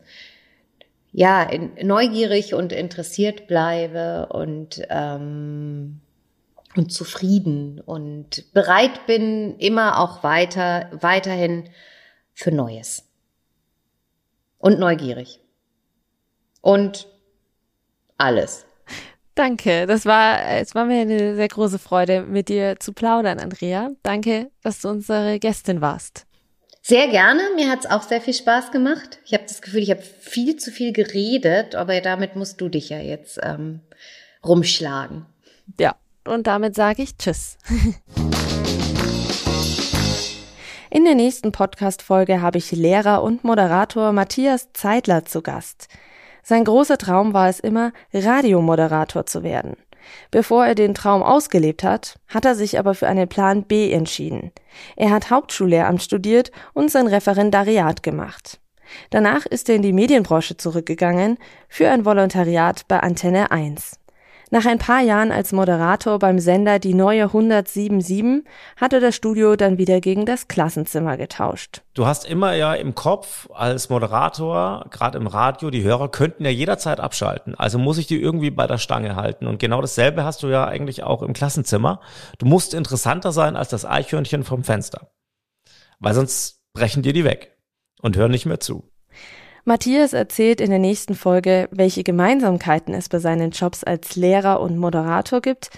ja in, neugierig und interessiert bleibe und ähm, und zufrieden und bereit bin immer auch weiter weiterhin für Neues und neugierig. Und alles. Danke, das war, es war mir eine sehr große Freude, mit dir zu plaudern, Andrea. Danke, dass du unsere Gästin warst. Sehr gerne. Mir hat es auch sehr viel Spaß gemacht. Ich habe das Gefühl, ich habe viel zu viel geredet, aber damit musst du dich ja jetzt ähm, rumschlagen. Ja, und damit sage ich Tschüss. In der nächsten Podcast-Folge habe ich Lehrer und Moderator Matthias Zeitler zu Gast. Sein großer Traum war es immer, Radiomoderator zu werden. Bevor er den Traum ausgelebt hat, hat er sich aber für einen Plan B entschieden. Er hat Hauptschullehramt studiert und sein Referendariat gemacht. Danach ist er in die Medienbranche zurückgegangen für ein Volontariat bei Antenne 1. Nach ein paar Jahren als Moderator beim Sender Die Neue 1077 hat er das Studio dann wieder gegen das Klassenzimmer getauscht. Du hast immer ja im Kopf als Moderator, gerade im Radio, die Hörer könnten ja jederzeit abschalten. Also muss ich die irgendwie bei der Stange halten. Und genau dasselbe hast du ja eigentlich auch im Klassenzimmer. Du musst interessanter sein als das Eichhörnchen vom Fenster. Weil sonst brechen dir die weg und hören nicht mehr zu. Matthias erzählt in der nächsten Folge, welche Gemeinsamkeiten es bei seinen Jobs als Lehrer und Moderator gibt,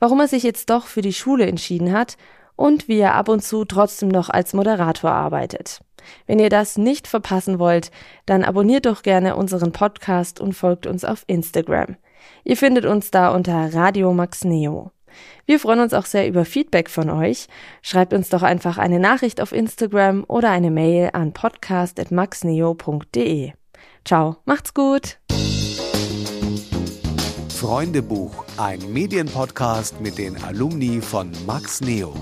warum er sich jetzt doch für die Schule entschieden hat und wie er ab und zu trotzdem noch als Moderator arbeitet. Wenn ihr das nicht verpassen wollt, dann abonniert doch gerne unseren Podcast und folgt uns auf Instagram. Ihr findet uns da unter Radio Max Neo. Wir freuen uns auch sehr über Feedback von euch. Schreibt uns doch einfach eine Nachricht auf Instagram oder eine Mail an podcast.maxneo.de. Ciao, macht's gut! Freundebuch, ein Medienpodcast mit den Alumni von Max Neo.